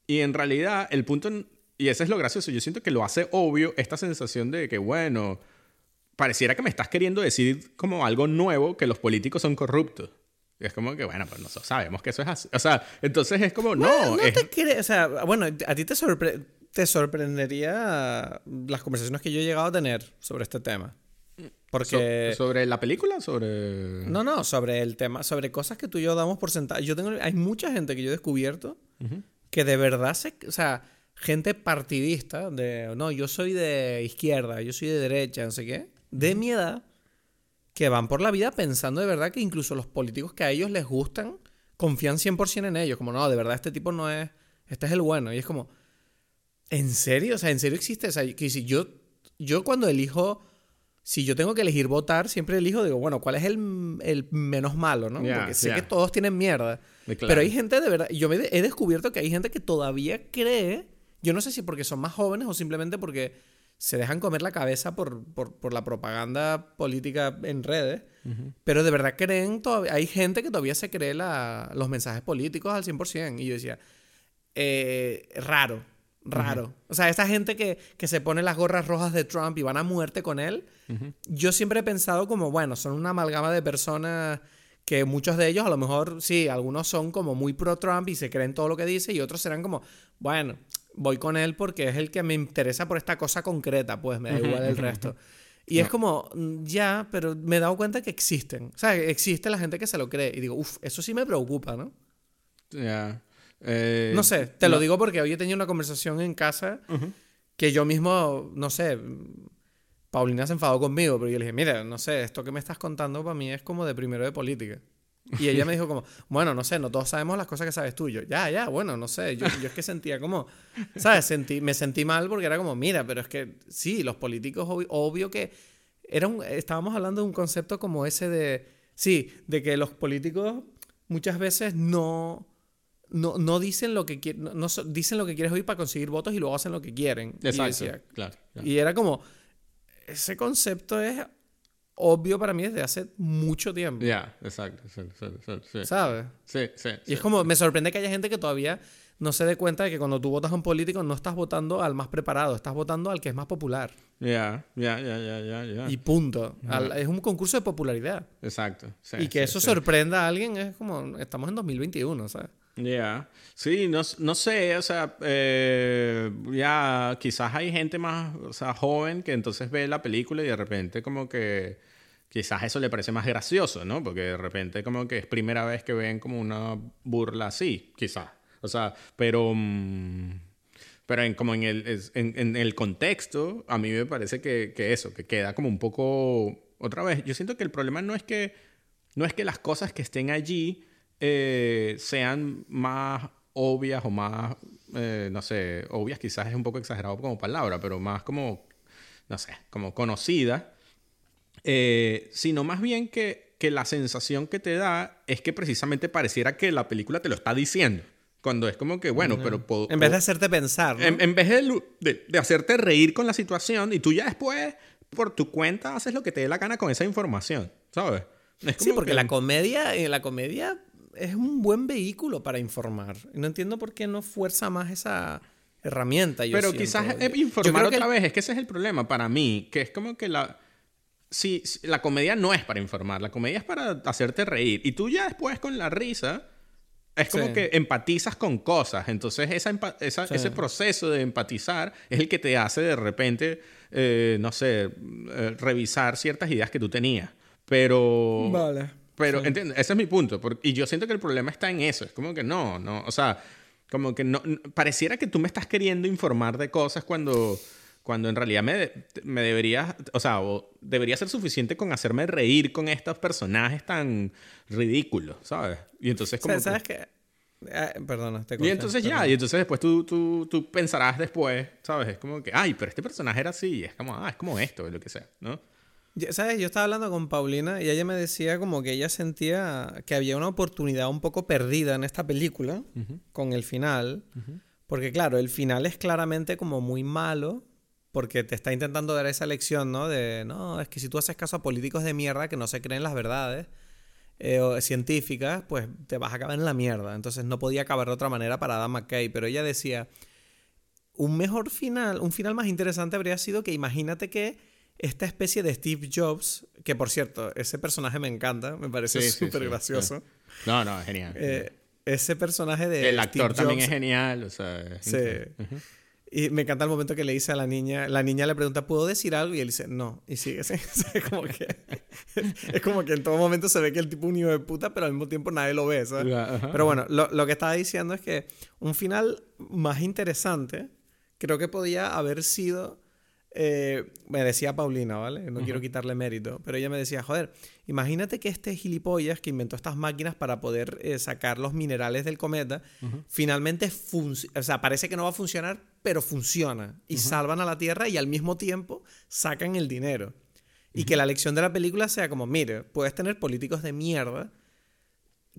Y en realidad, el punto, y eso es lo gracioso, yo siento que lo hace obvio esta sensación de que, bueno, pareciera que me estás queriendo decir como algo nuevo, que los políticos son corruptos. Y es como que, bueno, pues nosotros sabemos que eso es así. O sea, entonces es como, no, Bueno, no es, te quiere, o sea, bueno, a ti te, sorpre- te sorprendería las conversaciones que yo he llegado a tener sobre este tema. Porque... So- sobre la película, sobre... No, no, sobre el tema, sobre cosas que tú y yo damos por sentadas. Yo tengo, hay mucha gente que yo he descubierto que de verdad se, o sea, gente partidista de, no, yo soy de izquierda, yo soy de derecha, no sé qué, de mi edad, que van por la vida pensando de verdad que incluso los políticos que a ellos les gustan confían 100% en ellos, como no, de verdad este tipo no es, este es el bueno, y es como, ¿en serio? O sea, ¿en serio existe? O sea, que si yo, yo cuando elijo si yo tengo que elegir votar, siempre elijo, digo, bueno, ¿cuál es el, el menos malo, no? Porque sé que todos tienen mierda. Claro. Pero hay gente de verdad, yo me he descubierto que hay gente que todavía cree, yo no sé si porque son más jóvenes o simplemente porque se dejan comer la cabeza por, por, por la propaganda política en redes, pero de verdad creen, todavía, hay gente que todavía se cree la- los mensajes políticos al 100%. Y yo decía, eh, raro, raro. O sea, esta gente que, que se pone las gorras rojas de Trump y van a muerte con él, yo siempre he pensado como, bueno, son una amalgama de personas que muchos de ellos a lo mejor, sí, algunos son como muy pro Trump y se creen todo lo que dice y otros serán como, bueno, voy con él porque es el que me interesa por esta cosa concreta, pues me da igual el resto. Y es como, mm, ya, pero me he dado cuenta que existen. O sea, existe la gente que se lo cree. Y digo, uff, eso sí me preocupa, ¿no? Ya. Eh, No sé, te lo digo porque hoy he tenido una conversación en casa que yo mismo, no sé, Paulina se enfadó conmigo, pero yo le dije, mira, no sé, esto que me estás contando para mí es como de primero de política. Y ella me dijo como, bueno, no sé, no todos sabemos las cosas que sabes tú. Y Yo, ya, ya, bueno, no sé. Yo, yo es que sentía como, ¿sabes? Sentí, me sentí mal porque era como, mira, pero es que sí, los políticos, obvio, obvio que... Era un, estábamos hablando de un concepto como ese de, sí, de que los políticos muchas veces no no, no dicen lo que quieren, no, dicen lo que quieres oír para conseguir votos y luego hacen lo que quieren. Exacto, y claro, Y era como, ese concepto es obvio para mí desde hace mucho tiempo. Ya, exacto, sí, ¿Sabes? Sí, sí. Y es como, me sorprende que haya gente que todavía no se dé cuenta de que cuando tú votas a un político no estás votando al más preparado, estás votando al que es más popular. Ya, ya, ya, ya, ya. Y punto. es un concurso de popularidad. Exacto. y que eso sorprenda a alguien es como, estamos en 2021, ¿sabes? Ya, sí, no, no, sé, o sea, eh, ya quizás hay gente más, o sea, joven que entonces ve la película y de repente como que quizás eso le parece más gracioso, ¿no? Porque de repente como que es primera vez que ven como una burla así, quizás. O sea, pero... Mm, pero en, como en el, en, el contexto, a mí me parece que, que, eso, que queda como un poco... Otra vez, yo siento que el problema no es que, no es que las cosas que estén allí eh, sean más obvias o más, eh, no sé, obvias quizás es un poco exagerado como palabra, pero más como, no sé, como conocidas, eh, sino más bien que, que la sensación que te da es que precisamente pareciera que la película te lo está diciendo. Cuando es como que, bueno, pero... en vez de hacerte pensar. ¿no? En, vez de, de, hacerte reír con la situación y tú ya después, por tu cuenta, haces lo que te dé la gana con esa información, ¿sabes? sí, porque la comedia, eh, la comedia es un buen vehículo para informar. No entiendo por qué no fuerza más esa herramienta. pero quizás informar otra vez, es que ese es el problema para mí, que es como que la... Sí, la comedia no es para informar, la comedia es para hacerte reír. Y tú ya después con la risa es como que empatizas con cosas. Entonces, esa, ese proceso de empatizar es el que te hace de repente, eh, no sé, eh, revisar ciertas ideas que tú tenías. Pero. Vale. Pero, ¿entiendes? Ese es mi punto. y yo siento que el problema está en eso. Es como que no, no. O sea, como que no. Pareciera que tú me estás queriendo informar de cosas cuando cuando en realidad me, me debería, o sea, debería ser suficiente con hacerme reír con estos personajes tan ridículos, ¿sabes? Y entonces como... ¿Sabes qué? Ah, perdona, te Y entonces ya, y entonces después tú, tú, tú, pensarás después, ¿sabes? Es como que, ay, pero este personaje era así, es como, ah, es como esto, lo que sea, ¿no? ¿Sabes? Yo estaba hablando con Paulina y ella me decía como que ella sentía que había una oportunidad un poco perdida en esta película con el final. Porque claro, el final es claramente como muy malo porque te está intentando dar esa lección, ¿no? De, no, es que si tú haces caso a políticos de mierda que no se creen las verdades eh, científicas, pues te vas a acabar en la mierda. Entonces no podía acabar de otra manera para Adam McKay, pero ella decía, un mejor final, un final más interesante habría sido que imagínate que esta especie de Steve Jobs, que por cierto, ese personaje me encanta, me parece súper gracioso. No, no, es genial. Eh, ese personaje de... El actor también es genial, o sea... sí. Y me encanta el momento que le dice a la niña, la niña le pregunta, ¿puedo decir algo? Y él dice, no. Y sigue así. es, como que, es como que en todo momento se ve que el tipo es un hijo de puta, pero al mismo tiempo nadie lo ve, Pero bueno, lo, lo, que estaba diciendo es que un final más interesante creo que podía haber sido eh, me decía Paulina, ¿vale? No quiero quitarle mérito, pero ella me decía, joder, imagínate que este gilipollas que inventó estas máquinas para poder eh, sacar los minerales del cometa, finalmente o sea, parece que no va a funcionar, pero funciona y salvan a la Tierra y al mismo tiempo sacan el dinero. Y que la lección de la película sea como, mire, puedes tener políticos de mierda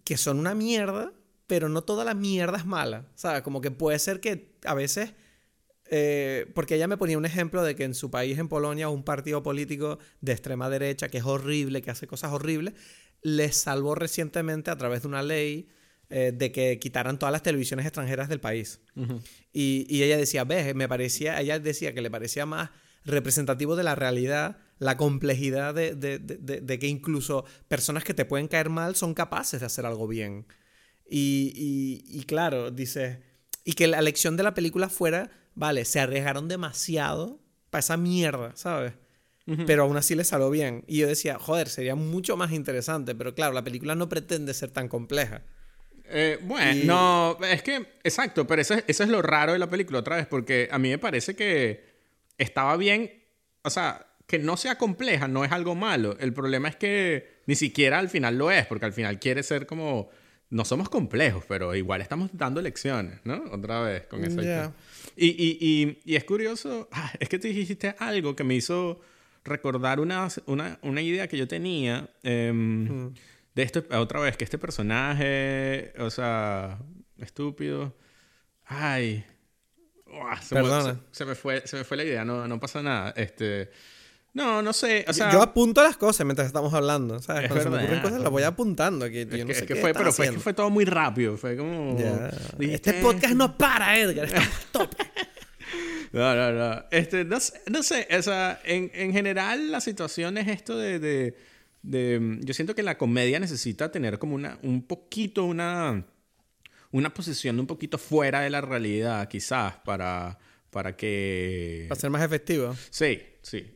que son una mierda, pero no toda la mierda es mala. ¿Sabes? Como que puede ser que a veces eh, porque ella me ponía un ejemplo de que en su país, en Polonia, un partido político de extrema derecha, que es horrible, que hace cosas horribles, les salvó recientemente a través de una ley eh, de que quitaran todas las televisiones extranjeras del país. y, ella decía, ves, me parecía, ella decía que le parecía más representativo de la realidad, la complejidad de, que incluso personas que te pueden caer mal son capaces de hacer algo bien. Y, y claro, dice, y que la lección de la película fuera vale, se arriesgaron demasiado para esa mierda, ¿sabes? Pero aún así les salió bien. Y yo decía, joder, sería mucho más interesante, pero claro, la película no pretende ser tan compleja. Eh, bueno, no, es que, exacto, pero eso, eso es lo raro de la película otra vez, porque a mí me parece que estaba bien, o sea, que no sea compleja no es algo malo. El problema es que ni siquiera al final lo es, porque al final quiere ser como no somos complejos, pero igual estamos dando lecciones, ¿no? Otra vez con eso. Y, y, y, es curioso, ah, es que te dijiste algo que me hizo recordar una, una, una idea que yo tenía em, de esto, otra vez, que este personaje, o sea, estúpido. Ay. Uah, se, Perdona. Me, se, se me fue, se me fue la idea, no, no pasa nada. Este. No, no sé. O sea, yo apunto las cosas mientras estamos hablando, ¿sabes? Es Cuando se me verdad. ocurren cosas las voy apuntando aquí. tío. es no que, sé es que qué fue, pero fue, es que fue todo muy rápido. Fue como. Dijiste- Este podcast no para, Edgar. Estamos top. No, no, no. Este, no, no sé, o sea, en, en general la situación es esto de, de, de- Yo siento que la comedia necesita tener como una, un poquito, una, una posición un poquito fuera de la realidad, quizás, para, para que... Para ser más efectivo. Sí, sí.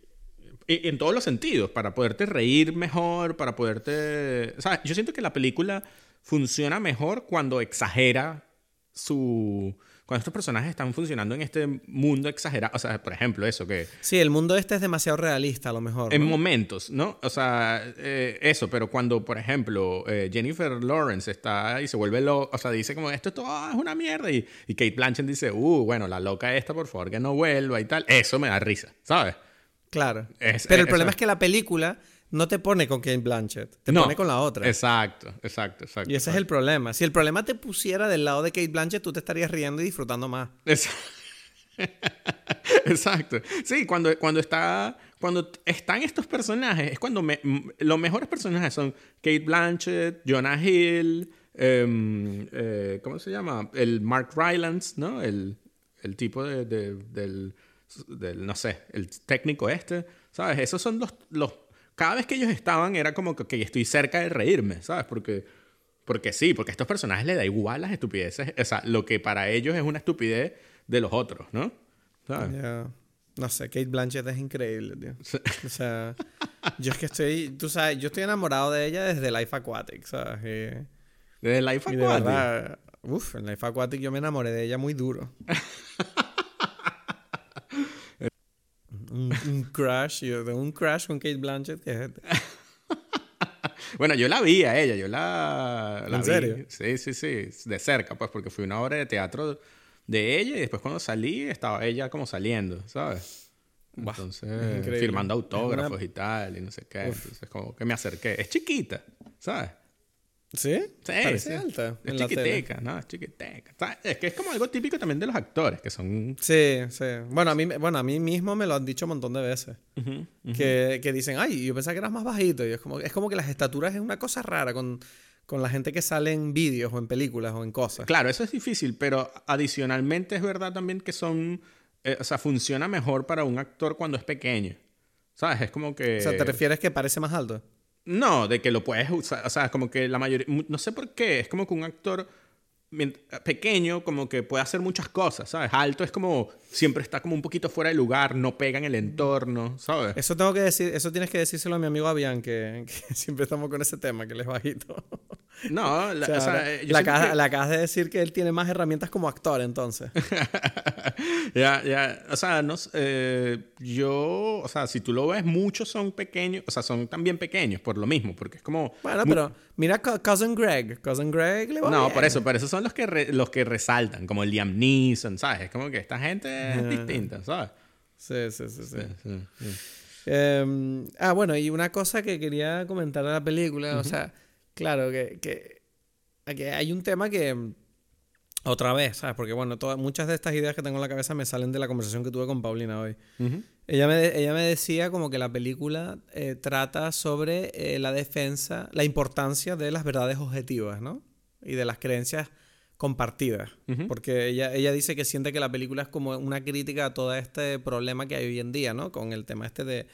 Y, en todos los sentidos, para poderte reír mejor, para poderte... O sea, yo siento que la película funciona mejor cuando exagera su... Cuando estos personajes están funcionando en este mundo exagerado. O sea, por ejemplo, eso que... Sí, el mundo este es demasiado realista, a lo mejor. En ¿no? momentos, ¿no? O sea, eh, eso, pero cuando, por ejemplo, eh, Jennifer Lawrence está y se vuelve loca, o sea, dice como, esto todo es una mierda, y, y Kate Blanchett dice, uh, bueno, la loca esta, por favor, que no vuelva y tal, eso me da risa, ¿sabes? Claro. Es- Pero el es- problema es que la película no te pone con Kate Blanchett, te No. pone con la otra. Exacto, exacto, exacto. y ese es el problema. Si el problema te pusiera del lado de Kate Blanchett, tú te estarías riendo y disfrutando más. Es- Exacto. Sí, cuando, cuando está. Cuando están estos personajes, es cuando me- los mejores personajes son Kate Blanchett, Jonah Hill, em, eh, ¿cómo se llama? El Mark Rylance, ¿no? El, el tipo de- de- del, del, no sé, el técnico este, ¿sabes? Esos son los, los... Cada vez que ellos estaban era como que estoy cerca de reírme, ¿sabes? Porque, porque sí, porque a estos personajes les da igual las estupideces, o sea, lo que para ellos es una estupidez de los otros, ¿no? ¿Sabes? Ya. No sé, Kate Blanchett es increíble, tío. O sea, yo es que estoy, tú sabes, yo estoy enamorado de ella desde Life Aquatic, ¿sabes? Y, Desde Life y de Aquatic. verdad, uff, en Life Aquatic yo me enamoré de ella muy duro. un, un crush, yo un crush con Kate Blanchett que es... Bueno, yo la vi a ella, yo la, la ¿En vi. serio? Sí, sí, sí, de cerca, pues, porque fui a una obra de teatro de ella y después cuando salí estaba ella como saliendo, ¿sabes? Buah, Entonces, firmando autógrafos una- y tal, y no sé qué. Entonces, como que me acerqué. Es chiquita, ¿sabes? ¿Sí? Sí, Parece sí. alta Es chiquitica, ¿no? Es chiquitica. ¿Sabes? Es que es como algo típico también de los actores, que son... Sí, sí. Bueno a, mí, bueno, a mí mismo me lo han dicho un montón de veces. Ujú, ujú. que, que dicen, ay, yo pensaba que eras más bajito. Y es como, es como que las estaturas es una cosa rara con, con la gente que sale en vídeos o en películas o en cosas. Claro, eso es difícil, pero adicionalmente es verdad también que son, eh, o sea, funciona mejor para un actor cuando es pequeño. ¿Sabes? Es como que... O sea, ¿te refieres que parece más alto? No, de que lo puedes usar, o sea, es como que la mayoría, no sé por qué, es como que un actor pequeño como que puede hacer muchas cosas, ¿sabes? Alto es como, siempre está como un poquito fuera de lugar, no pega en el entorno, ¿sabes? Eso tengo que decir, eso tienes que decírselo a mi amigo Avian, que, que siempre estamos con ese tema, que él es bajito. No, la, O sea, o sea, eh, siento acabas, que- le acabas de decir que él tiene más herramientas como actor, entonces. ya, ya, o sea, no, eh, yo, o sea, si tú lo ves, muchos son pequeños, o sea, son también pequeños por lo mismo, porque es como... Bueno, pero mira Co- Cousin Greg. Cousin Greg le va No, bien. por eso, por eso son los que, re- los que resaltan, como Liam Neeson, ¿sabes? Es como que esta gente es distinta, ¿sabes? Sí, sí, sí, sí. Sí, sí. Eh, ah, bueno, y una cosa que quería comentar de la película, o sea, claro, que, que, que hay un tema que, otra vez, ¿sabes? Porque, bueno, todas, muchas de estas ideas que tengo en la cabeza me salen de la conversación que tuve con Paulina hoy. Ujú. Ella me, ella me decía como que la película eh, trata sobre eh, la defensa, la importancia de las verdades objetivas, ¿no? Y de las creencias compartidas. Ujú. Porque ella, ella dice que siente que la película es como una crítica a todo este problema que hay hoy en día, ¿no? Con el tema este de,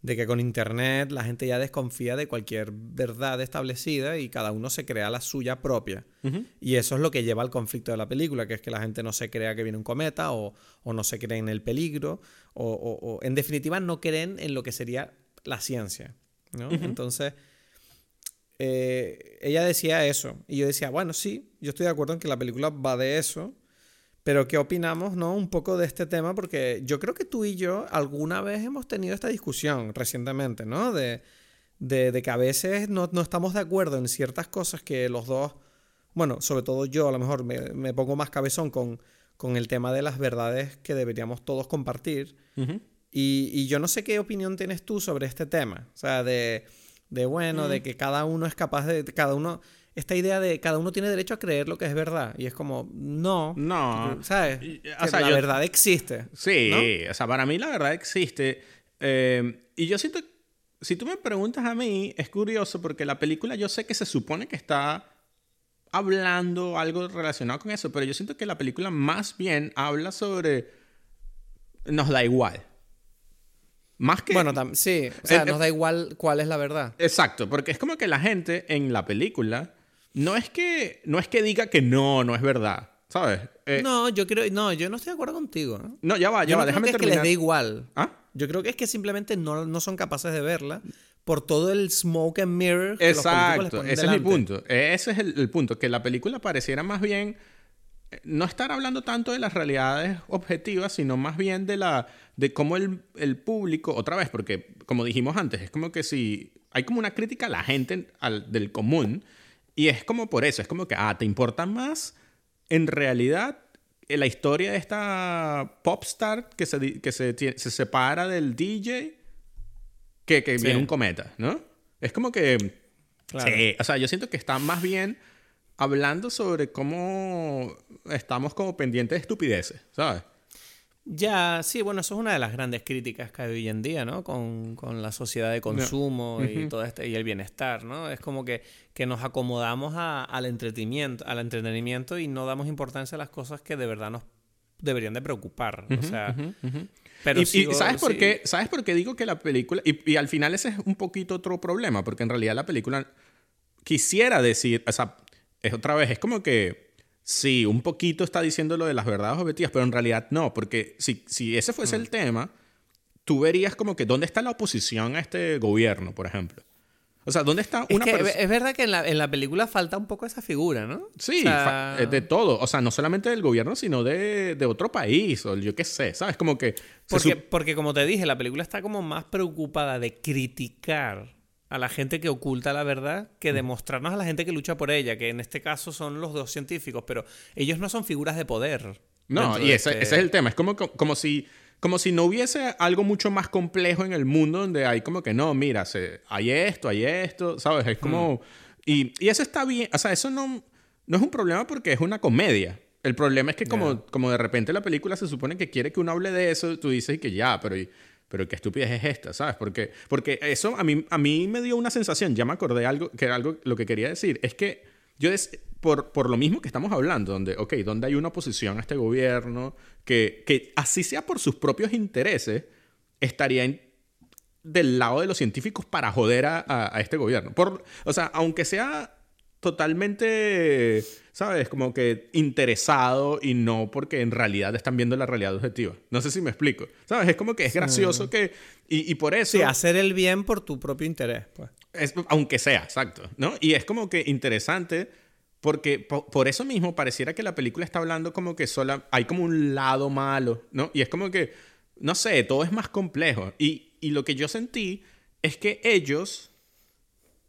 de que con Internet la gente ya desconfía de cualquier verdad establecida y cada uno se crea la suya propia. Y eso es lo que lleva al conflicto de la película, que es que la gente no se crea que viene un cometa o, o no se cree en el peligro o, o- o, en definitiva no creen en lo que sería la ciencia. ¿no? Entonces, eh, ella decía eso y yo decía, bueno, sí, yo estoy de acuerdo en que la película va de eso, pero ¿qué opinamos no? un poco de este tema? Porque yo creo que tú y yo alguna vez hemos tenido esta discusión recientemente, ¿no? De, de, de que a veces no, no estamos de acuerdo en ciertas cosas que los dos, bueno, sobre todo yo a lo mejor me, me pongo más cabezón con, con el tema de las verdades que deberíamos todos compartir. Y, y yo no sé qué opinión tienes tú sobre este tema. O sea, de, De bueno, de que cada uno es capaz de. Cada uno. Esta idea de cada uno tiene derecho a creer lo que es verdad. Y es como, no. No. ¿Sabes? O sea, la yo- verdad existe. Sí, ¿no? o sea, para mí la verdad existe. Eh, y yo siento, si tú me preguntas a mí, es curioso porque la película yo sé que se supone que está hablando algo relacionado con eso, pero yo siento que la película más bien habla sobre... Nos da igual. Más que... Bueno, sí. O sea, Eh, nos eh, da igual cuál es la verdad. Exacto, porque es como que la gente en la película no es que, no es que diga que no, no es verdad, ¿sabes? Eh, no, yo creo. No, yo no estoy de acuerdo contigo. ¿no? no, ya va, ya Yo va, no creo déjame que es que terminar. les dé igual. ¿Ah? Yo creo que es que simplemente no, no son capaces de verla por todo el smoke and mirror que los políticos les Exacto, ponen ese es mi delante. punto. Ese es el, el punto, que la película pareciera más bien no estar hablando tanto de las realidades objetivas, sino más bien de la de cómo el, el público, otra vez, porque como dijimos antes, es como que si hay como una crítica a la gente al- del común, y es como por eso, es como que, ah, ¿te importa más en realidad la historia de esta popstar que se, que se, se separa del DJ que, que Sí. viene un cometa, ¿no? Es como que... Claro. Sí, o sea, yo siento que está más bien hablando sobre cómo estamos como pendientes de estupideces, ¿sabes? Ya, sí, bueno, eso es una de las grandes críticas que hay hoy en día, ¿no? Con, con la sociedad de consumo y todo este, y el bienestar, ¿no? Es como que, que nos acomodamos a- al entretenimiento, al entretenimiento y no damos importancia a las cosas que de verdad nos deberían de preocupar. o sea, pero y, y sigo- ¿sabes, por qué, ¿sabes por qué digo que la película... Y, y al final ese es un poquito otro problema, porque en realidad la película quisiera decir, o sea, es otra vez, es como que sí, un poquito está diciendo lo de las verdades objetivas, pero en realidad no, porque si, si ese fuese Mm. el tema, tú verías como que dónde está la oposición a este gobierno, por ejemplo. O sea, ¿dónde está Es, una que persona... es verdad que en la, en la película falta un poco esa figura, ¿no? Sí, O sea, fa- de todo. O sea, no solamente del gobierno, sino de, de otro país, o yo qué sé, ¿sabes? Como que... Porque, porque como te dije, la película está como más preocupada de criticar a la gente que oculta la verdad que de mostrarnos a la gente que lucha por ella, que en este caso son los dos científicos, pero ellos no son figuras de poder. No, y ese, este- ese es el tema. Es como, como, si, como si no hubiese algo mucho más complejo en el mundo donde hay como que no, mira, se, hay esto, hay esto, ¿sabes? Es como... Hmm. Y, y eso está bien. O sea, eso no, no es un problema porque es una comedia. El problema es que como, como de repente la película se supone que quiere que uno hable de eso, tú dices que ya, pero... y- pero qué estupidez es esta, ¿sabes? Porque, porque eso a mí, a mí me dio una sensación, ya me acordé algo, que algo lo que quería decir, es que yo, por, por lo mismo que estamos hablando, donde, ok, donde hay una oposición a este gobierno, que, que así sea por sus propios intereses, estaría del lado de los científicos para joder a, a- a este gobierno. Por, o sea, aunque sea totalmente, ¿sabes? Como que interesado y no porque en realidad están viendo la realidad objetiva. No sé si me explico. ¿Sabes? Es como que es gracioso que... Y, y por eso... Sí, hacer el bien por tu propio interés, pues. Es- aunque sea, exacto, ¿no? Y es como que interesante porque po- por eso mismo pareciera que la película está hablando como que sola, hay como un lado malo, ¿no? Y es como que, no sé, todo es más complejo. Y, y lo que yo sentí es que ellos,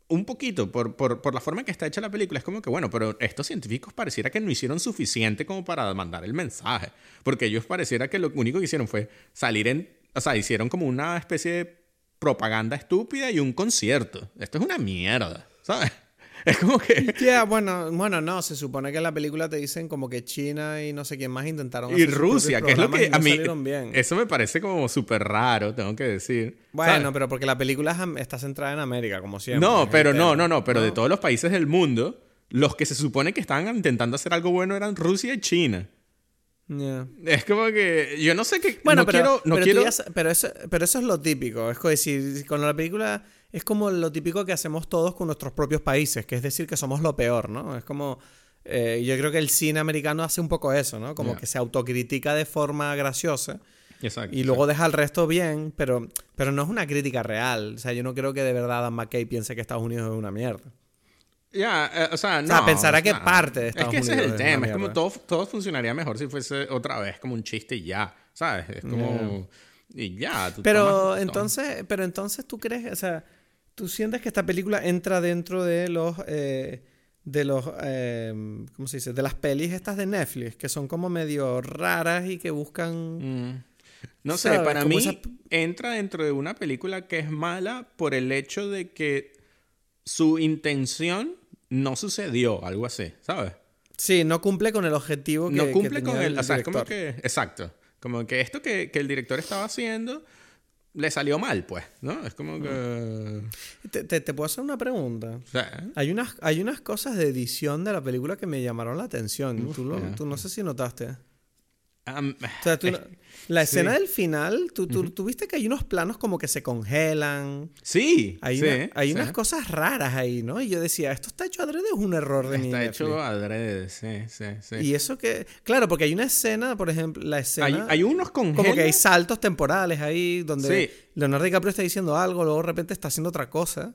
un poquito, por, por, por la forma en que está hecha la película, es como que, bueno, pero estos científicos pareciera que no hicieron suficiente como para mandar el mensaje. Porque ellos pareciera que lo único que hicieron fue salir en, o sea, hicieron como una especie de propaganda estúpida y un concierto. Esto es una mierda, ¿sabes? Es como que... Ya, bueno, bueno, no, se supone que en la película te dicen como que China y no sé quién más intentaron Y hacer Rusia, que es lo que no a mí... bien. Eso me parece como súper raro, tengo que decir. Bueno, ¿sabes? pero porque la película está centrada en América, como siempre. No, pero no, no, no, pero de todos los países del mundo, los que se supone que estaban intentando hacer algo bueno eran Rusia y China. Es como que yo no sé qué Bueno, no pero, quiero no pero, quiero ya pero, eso, pero eso es lo típico. Es como decir, con la película es como lo típico que hacemos todos con nuestros propios países, que es decir, que somos lo peor, ¿no? Es como. eh, yo creo que el cine americano hace un poco eso, ¿no? Como Ya. que se autocritica de forma graciosa Exacto. y luego deja al resto bien, pero, pero no es una crítica real. O sea, yo no creo que de verdad Adam McKay piense que Estados Unidos es una mierda. Ya, eh, o sea, no. sea, pensará que no. parte de Estados Es que ese es Unidos el es tema. Es como todo, todo funcionaría mejor si fuese otra vez como un chiste y ya. ¿Sabes? Es como. Y ya. tú Pero tomas- entonces, pero entonces tú crees, o sea, tú sientes que esta película entra dentro de los eh, de los eh, ¿cómo se dice? de las pelis estas de Netflix, que son como medio raras y que buscan Mm. No sé, para mí esa- entra dentro de una película que es mala por el hecho de que su intención no sucedió, algo así, ¿sabes? Sí, no cumple con el objetivo que No cumple que con tenía el... O sea, es como que... Exacto. Como que esto que, que el director estaba haciendo le salió mal, pues, ¿no? Es como que... Te, te- te puedo hacer una pregunta. Sea, Hay unas, hay unas cosas de edición de la película que me llamaron la atención. tú, lo- tú no sé si notaste. Am- O sea, tú no- la escena del final, tú, tú, tú viste que hay unos planos como que se congelan. sí, Hay, sí, una- hay sí. unas cosas raras ahí, ¿no? Y yo decía, ¿esto está hecho adrede es un error de mi Está Netflix? hecho adrede, sí, sí, sí. Y eso que... Claro, porque hay una escena, por ejemplo, la escena... Hay, hay unos Como que hay saltos temporales ahí donde Sí. Leonardo DiCaprio está diciendo algo, luego de repente está haciendo otra cosa.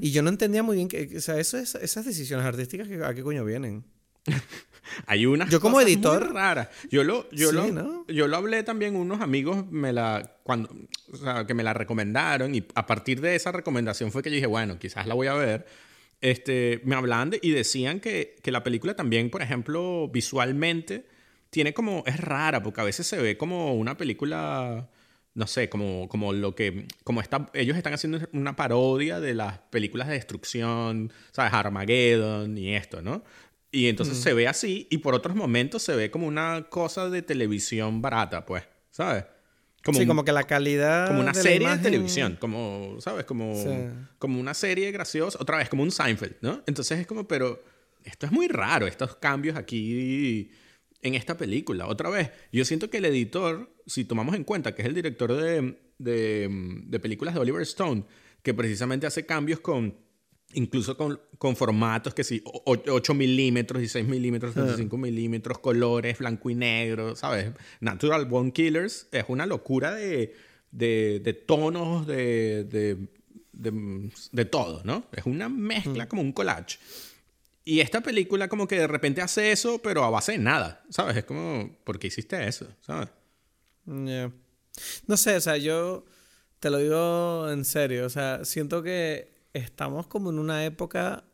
Y yo no entendía muy bien que, o sea, eso es- esas decisiones artísticas, que- ¿a qué coño vienen? Hay unas Yo como cosas muy editor- raras. Yo lo, yo Sí, lo, ¿no? yo lo hablé también unos amigos me la cuando, o sea, que me la recomendaron y a partir de esa recomendación fue que yo dije, bueno, quizás la voy a ver. Este, me hablaban de- y decían que, que la película también, por ejemplo, visualmente tiene como es rara porque a veces se ve como una película no sé, como, como lo que, como está, ellos están haciendo una parodia de las películas de destrucción, ¿sabes? Armageddon y esto, ¿no? Y entonces se ve así y por otros momentos se ve como una cosa de televisión barata, pues, ¿sabes? Como, sí, un- como que la calidad. como una de serie imagen- de televisión, como, ¿sabes? Como, Sí. como una serie graciosa, otra vez, como un Seinfeld, ¿no? Entonces es como, pero esto es muy raro, estos cambios aquí en esta película. Otra vez, yo siento que el editor, si tomamos en cuenta que es el director de, de, de películas de Oliver Stone, que precisamente hace cambios con, incluso con, con formatos que sí, o- o- 8 milímetros, 16 milímetros, 35 milímetros, colores, blanco y negro, ¿sabes? Natural Bone Killers es una locura de, de, de tonos, de, de, de, todo, ¿no? Es una mezcla como un collage. Y esta película como que de repente hace eso, pero a base de nada, ¿sabes? Es como, ¿por qué hiciste eso? ¿Sabes? Ya. No sé, o sea, yo te lo digo en serio, o sea, siento que estamos como en una época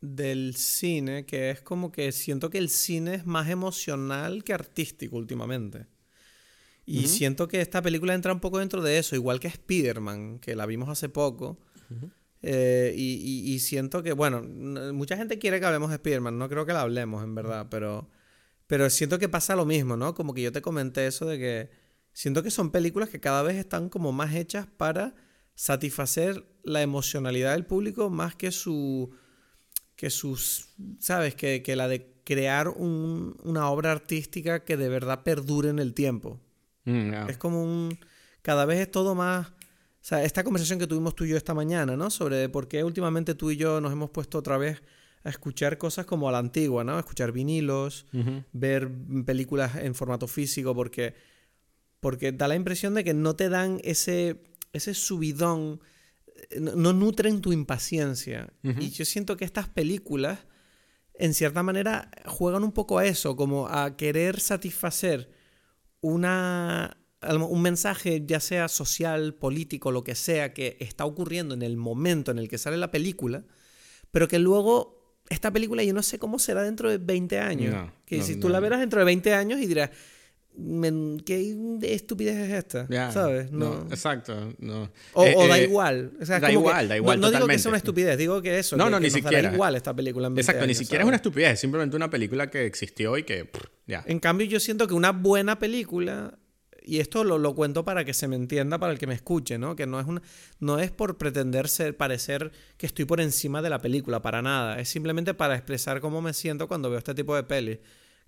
del cine que es como que siento que el cine es más emocional que artístico últimamente. Y siento que esta película entra un poco dentro de eso, igual que Spider-Man, que la vimos hace poco. Eh, y, y- y siento que, bueno, mucha gente quiere que hablemos de Spider-Man, no creo que la hablemos, en verdad, pero, pero siento que pasa lo mismo, ¿no? Como que yo te comenté eso de que siento que son películas que cada vez están como más hechas para satisfacer la emocionalidad del público más que su que sus, ¿sabes? Que, que la de crear un- una obra artística que de verdad perdure en el tiempo. Mm. Es como un... Cada vez es todo más... O sea, esta conversación que tuvimos tú y yo esta mañana, ¿no? Sobre por qué últimamente tú y yo nos hemos puesto otra vez a escuchar cosas como a la antigua, ¿no? Escuchar vinilos, ver películas en formato físico, porque, porque da la impresión de que no te dan ese, ese subidón, no, nutren tu impaciencia. Y yo siento que estas películas, en cierta manera, juegan un poco a eso, como a querer satisfacer una, un mensaje, ya sea social, político, lo que sea, que está ocurriendo en el momento en el que sale la película, pero que luego esta película yo no sé cómo será dentro de 20 años. No, que no, si no, tú la verás dentro de 20 años y dirás, "Men, ¿qué estupidez es esta? Ya, ¿Sabes? No, No. exacto. No. O, Eh, o da eh, igual. O sea, da que- igual, da igual No, no digo que sea una estupidez, digo que eso. No, que- no, que ni siquiera. igual esta película en 20 Exacto, ni siquiera es una estupidez, es simplemente una película que existió y que pff. En cambio, yo siento que una buena película, y esto lo, lo cuento para que se me entienda, para el que me escuche, ¿no? Que no es, una, no es por pretender ser, parecer que estoy por encima de la película, para nada. Es simplemente para expresar cómo me siento cuando veo este tipo de pelis.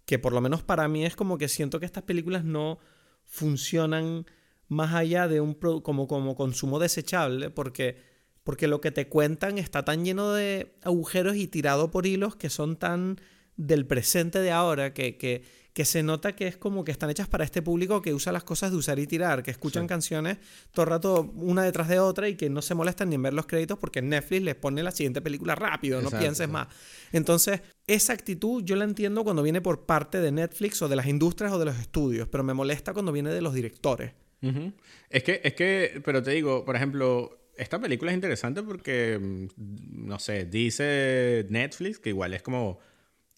Que por lo menos para mí es como que siento que estas películas no funcionan más allá de un como, como consumo desechable, porque, porque lo que te cuentan está tan lleno de agujeros y tirado por hilos que son tan del presente de ahora que, que, que se nota que es como que están hechas para este público que usa las cosas de usar y tirar, que escuchan Sí. canciones todo el rato una detrás de otra y que no se molestan ni en ver los créditos porque Netflix les pone la siguiente película rápido, no pienses más. Entonces, esa actitud yo la entiendo cuando viene por parte de Netflix o de las industrias o de los estudios, pero me molesta cuando viene de los directores. Es que, es que, pero te digo, por ejemplo, esta película es interesante porque, mm, no sé, dice Netflix que igual es como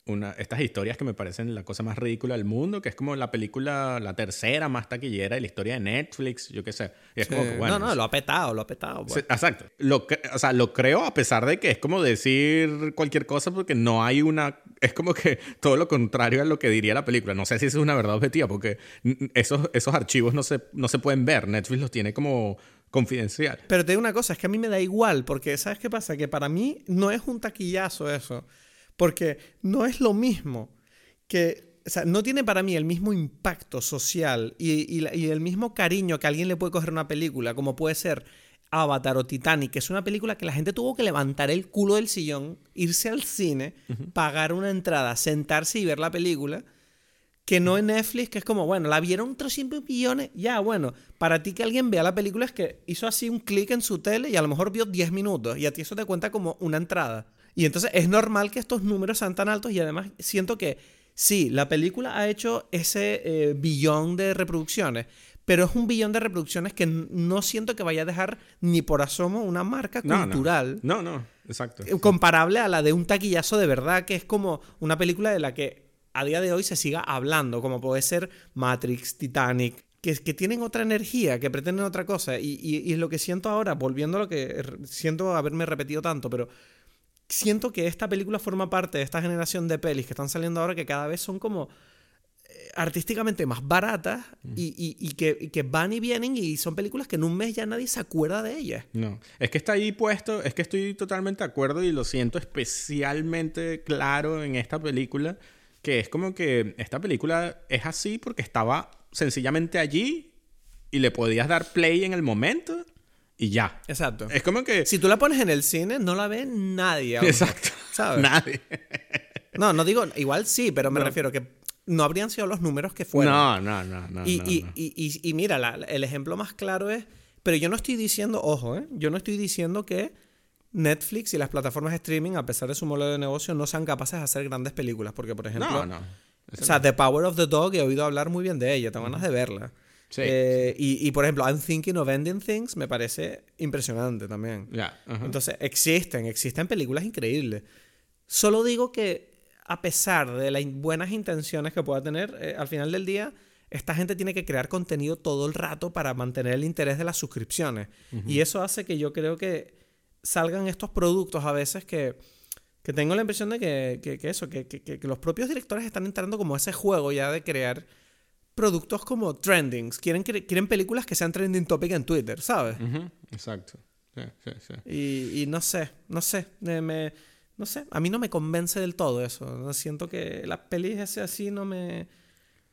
una, estas historias que me parecen la cosa más ridícula del mundo, que es como la película, la tercera más taquillera de la historia de Netflix, yo qué sé. Y es como que, bueno, no, no, lo ha petado, lo ha petado. Sí, pues. exacto. Lo, o sea, lo creo a pesar de que es como decir cualquier cosa porque no hay una... Es como que todo lo contrario a lo que diría la película. No sé si eso es una verdad objetiva porque esos, esos archivos no se, no se pueden ver. Netflix los tiene como confidencial. Pero te digo una cosa, es que a mí me da igual, porque ¿sabes qué pasa? Que para mí no es un taquillazo eso, porque no es lo mismo que, o sea, no tiene para mí el mismo impacto social y, y el mismo cariño que alguien le puede coger una película, como puede ser Avatar o Titanic, que es una película que la gente tuvo que levantar el culo del sillón, irse al cine, pagar una entrada, sentarse y ver la película. Que no en Netflix, que es como, bueno, la vieron 300 millones. Ya, bueno, para ti que alguien vea la película es que hizo así un clic en su tele y a lo mejor vio 10 minutos y a ti eso te cuenta como una entrada. Y entonces es normal que estos números sean tan altos y además siento que sí, la película ha hecho ese eh, billón de reproducciones, pero es un billón de reproducciones que no siento que vaya a dejar ni por asomo una marca No, no. cultural No, no, exacto. eh, comparable a la de un taquillazo de verdad, que es como una película de la que a día de hoy se siga hablando, como puede ser Matrix, Titanic, que, que tienen otra energía, que pretenden otra cosa. Y, y- y es lo que siento ahora, volviendo a lo que siento haberme repetido tanto, pero siento que esta película forma parte de esta generación de pelis que están saliendo ahora que cada vez son como eh, artísticamente más baratas y, y- y que, y que van y vienen y son películas que en un mes ya nadie se acuerda de ellas. No, es que está ahí puesto, es que estoy totalmente de acuerdo y lo siento especialmente claro en esta película, que es como que esta película es así porque estaba sencillamente allí y le podías dar play en el momento y ya. Exacto. Es como que... Si tú la pones en el cine, no la ve nadie. a lo mejor, Exacto. ¿Sabes? Nadie. No, no digo, igual sí, pero me No. refiero que no habrían sido los números que fueron. No, no, no, no. y, no, y, no. y- y- y mira, la- el ejemplo más claro es, pero yo no estoy diciendo, ojo, ¿eh? yo no estoy diciendo que Netflix y las plataformas de streaming, a pesar de su modelo de negocio, no sean capaces de hacer grandes películas, porque por ejemplo, No, no. o sea, The Power of the Dog he oído hablar muy bien de ella, tengo ganas de verla. Sí, Eh, Y, y, por ejemplo, I'm Thinking of Ending Things me parece impresionante también. Ajá. Entonces, existen, existen películas increíbles. Solo digo que a pesar de las buenas intenciones que pueda tener, eh, al final del día, esta gente tiene que crear contenido todo el rato para mantener el interés de las suscripciones. Y eso hace que yo creo que salgan estos productos a veces que, que tengo la impresión de que, que- que eso, que, que- que- que los propios directores están entrando como a ese juego ya de crear productos como trendings. Quieren, quieren películas que sean trending topic en Twitter, ¿sabes? Ujú, Exacto. Sí, sí, sí. Y, y no sé, no sé, me, no sé, a mí no me convence del todo eso. No siento que las pelis ese así no me...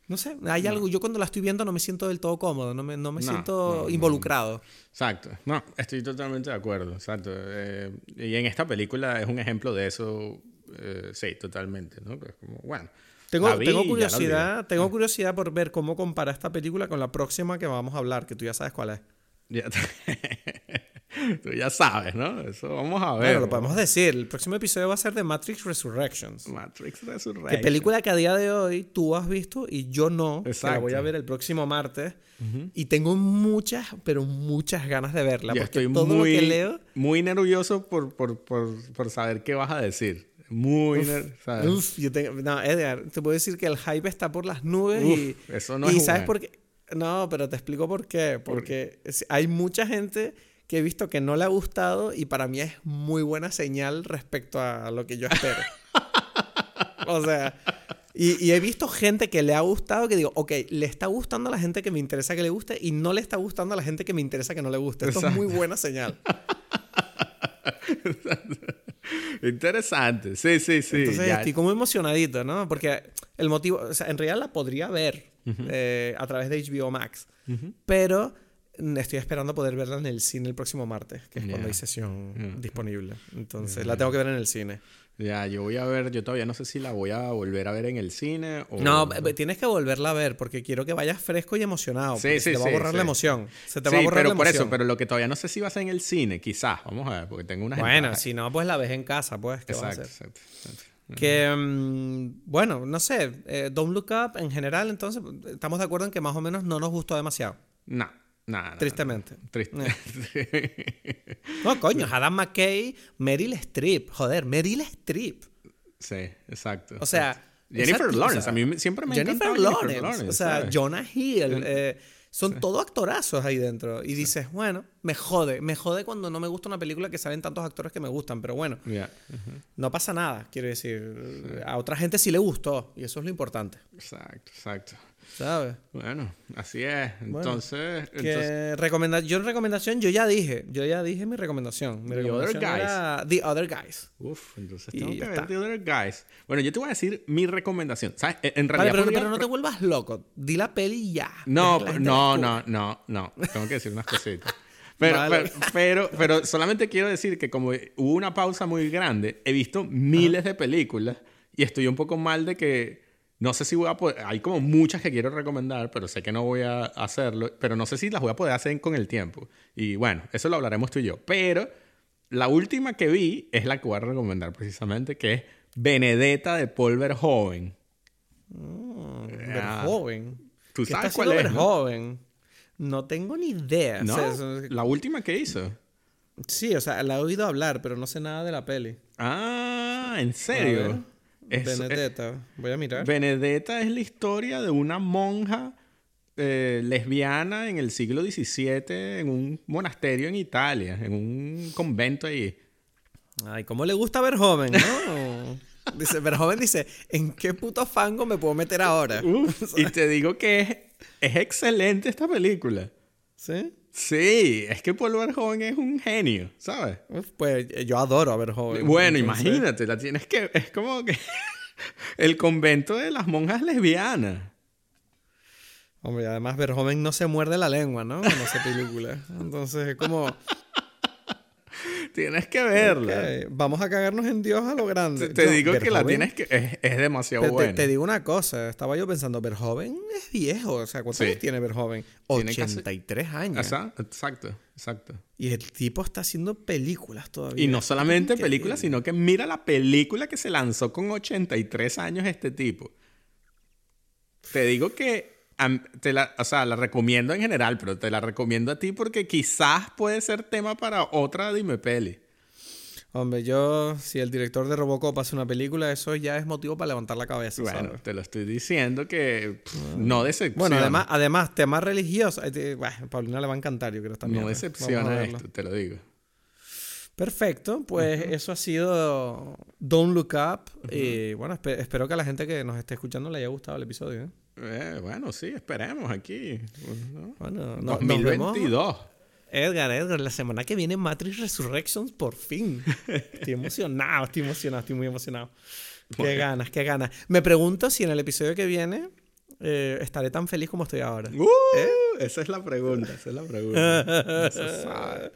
No sé, hay algo, yo cuando la estoy viendo no me siento del todo cómodo, no me, no me No, siento no, no. involucrado. Exacto. No, estoy totalmente de acuerdo. Exacto. Eh, y en esta película es un ejemplo de eso. eh, sí, totalmente, ¿no? Pues como, bueno. Tengo, vi tengo curiosidad, tengo curiosidad por ver cómo compara esta película con la próxima que vamos a hablar, que tú ya sabes cuál es. Ya- Tú ya sabes, ¿no? Eso vamos a ver. Bueno, lo podemos decir, el próximo episodio va a ser de Matrix Resurrections. Matrix Que Resurrection. película que a día de hoy tú has visto y yo no, que la Exacto. voy a ver el próximo martes. Y tengo muchas, pero muchas ganas de verla. Yo porque estoy todo muy, lo que leo. muy nervioso por, por, por, por saber qué vas a decir. Muy. Uf, yo tengo, no, Edgar, te puedo decir que el hype está por las nubes Uf, y. eso no y es ¿sabes por qué? No, pero te explico por qué. Porque hay mucha gente que he visto que no le ha gustado y para mí es muy buena señal respecto a lo que yo espero. o sea. Y, y he visto gente que le ha gustado que digo, ok, le está gustando a la gente que me interesa que le guste y no le está gustando a la gente que me interesa que no le guste. Esto es muy buena señal. Interesante. Sí, sí, sí. Entonces ya. estoy como emocionadito, ¿no? Porque el motivo, o sea, en realidad la podría ver eh, a través de HBO Max, pero mm, estoy esperando poder verla en el cine el próximo martes, que es cuando Ya. hay sesión Ya. disponible. Entonces la tengo que ver en el cine. Ya, yo voy a ver, yo todavía no sé si la voy a volver a ver en el cine o... No, b- tienes que volverla a ver porque quiero que vayas fresco y emocionado. Sí, sí, se te va a borrar la emoción. Se te sí, va a borrar pero la por emoción. eso, pero lo que todavía no sé si va a ser en el cine, quizás. Vamos a ver, porque tengo unas Bueno, entradas. si no, pues la ves en casa, pues. ¿qué vas a Exacto, hacer? exacto, exacto. Que, mm, bueno, no sé. eh, Don't Look Up en general, entonces, estamos de acuerdo en que más o menos no nos gustó demasiado. No, Tristemente. Triste. No, coño, Adam McKay, Meryl Streep. Joder, Meryl Streep. Sí, exacto. O sea, Jennifer exacto, Lawrence, o sea, a mí siempre me Jennifer Lawrence, Jennifer Lawrence, o sea, ¿sabes? Jonah Hill, eh, son todos actorazos ahí dentro. Y dices, bueno, me jode, me jode cuando no me gusta una película que salen tantos actores que me gustan, pero bueno, no pasa nada, quiero decir. A otra gente sí le gustó, y eso es lo importante, Exacto, exacto. ¿Sabes? Bueno, así es. Entonces, entonces Que recomenda yo en recomendación, yo ya dije, yo ya dije mi recomendación. Mi The recomendación Other Guys. era The Other Guys. Uf, entonces Y tengo ya que ver está. The Other Guys. Bueno, yo te voy a decir mi recomendación. ¿Sabes? En en Vale, realidad. pero, podría- pero no te vuelvas loco. Di la peli y ya. No, gente no, no, no, no. Tengo que decir unas cositas. Pero, Vale. pero, pero, pero solamente quiero decir que como hubo una pausa muy grande, he visto miles de películas y estoy un poco mal de que no sé si voy a poder... Hay como muchas que quiero recomendar, pero sé que no voy a hacerlo, pero no sé si las voy a poder hacer con el tiempo. Y bueno, eso lo hablaremos tú y yo. Pero la última que vi es la que voy a recomendar precisamente, que es Benedetta de Paul Verhoeven. Mm, Ah. Verhoeven. ¿Tú ¿Qué sabes cuál es, no? Verhoeven? No tengo ni idea. ¿No? O sea, eso- La última que hizo. sí, o sea, la he oído hablar, pero no sé nada de la peli. Ah, ¿en serio? Es- Benedetta. Voy a eh, mirar. Benedetta es la historia de una monja eh, lesbiana en el siglo XVII en un monasterio en Italia, en un convento ahí. Ay, ¿cómo le gusta a Verhoeven, no? Dice, Verhoeven dice, ¿en qué puto fango me puedo meter ahora? Uf, y te digo que es, es excelente esta película. ¿Sí? Sí, es que Paul Verhoeven es un genio, ¿sabes? Pues yo adoro a Verhoeven. Bueno, entonces- imagínate, la tienes que... Es como que... el convento de las monjas lesbianas. Hombre, además Verhoeven no se muerde la lengua, ¿no? Cuando hace pelícuula. Entonces es como... Tienes que verla. vamos a cagarnos en Dios a lo grande. Te, te No, digo que la tienes que... Es, es demasiado Te, te- buena. te digo una cosa, estaba yo pensando, Verhoeven es viejo, o sea, ¿cuántos Sí. años tiene Verhoeven? Tiene casi- 83 años. Exacto, exacto. Y el tipo está haciendo películas todavía. Y no solamente películas, sino que mira la película que se lanzó con 83 años este tipo. Te digo que te la, o sea, la recomiendo en general, pero te la recomiendo a ti porque quizás puede ser tema para otra Dime Peli. Hombre, yo, si el director de Robocop hace una película, eso ya es motivo para levantar la cabeza, Bueno, ¿sabes? te lo estoy diciendo que pff, no decepciona. Bueno, además, además, temas religiosos. eh, Bueno, Paulina le va a encantar, yo creo también. no decepciona esto, te lo digo. Perfecto, pues eso ha sido Don't Look Up. Y bueno, espe- espero que a la gente que nos esté escuchando le haya gustado el episodio. ¿eh? Eh, bueno, sí, esperemos aquí. ¿no? Bueno, no- nos vemos. 2022. Edgar, Edgar, la semana que viene Matrix Resurrections, por fin. Estoy emocionado, estoy emocionado, estoy muy emocionado. Qué Bueno. ganas, qué ganas. Me pregunto si en el episodio que viene eh, estaré tan feliz como estoy ahora. Uh, Esa es la pregunta, esa es la pregunta. No se sabe.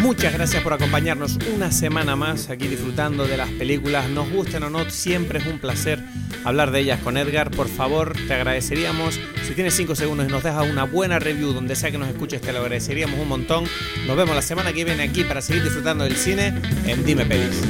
Muchas gracias por acompañarnos una semana más aquí disfrutando de las películas. Nos gusten o no, siempre es un placer hablar de ellas con Edgar. Por favor, te agradeceríamos. Si tienes 5 segundos y nos dejas una buena review donde sea que nos escuches, te lo agradeceríamos un montón. Nos vemos la semana que viene aquí para seguir disfrutando del cine en Dime Pelis.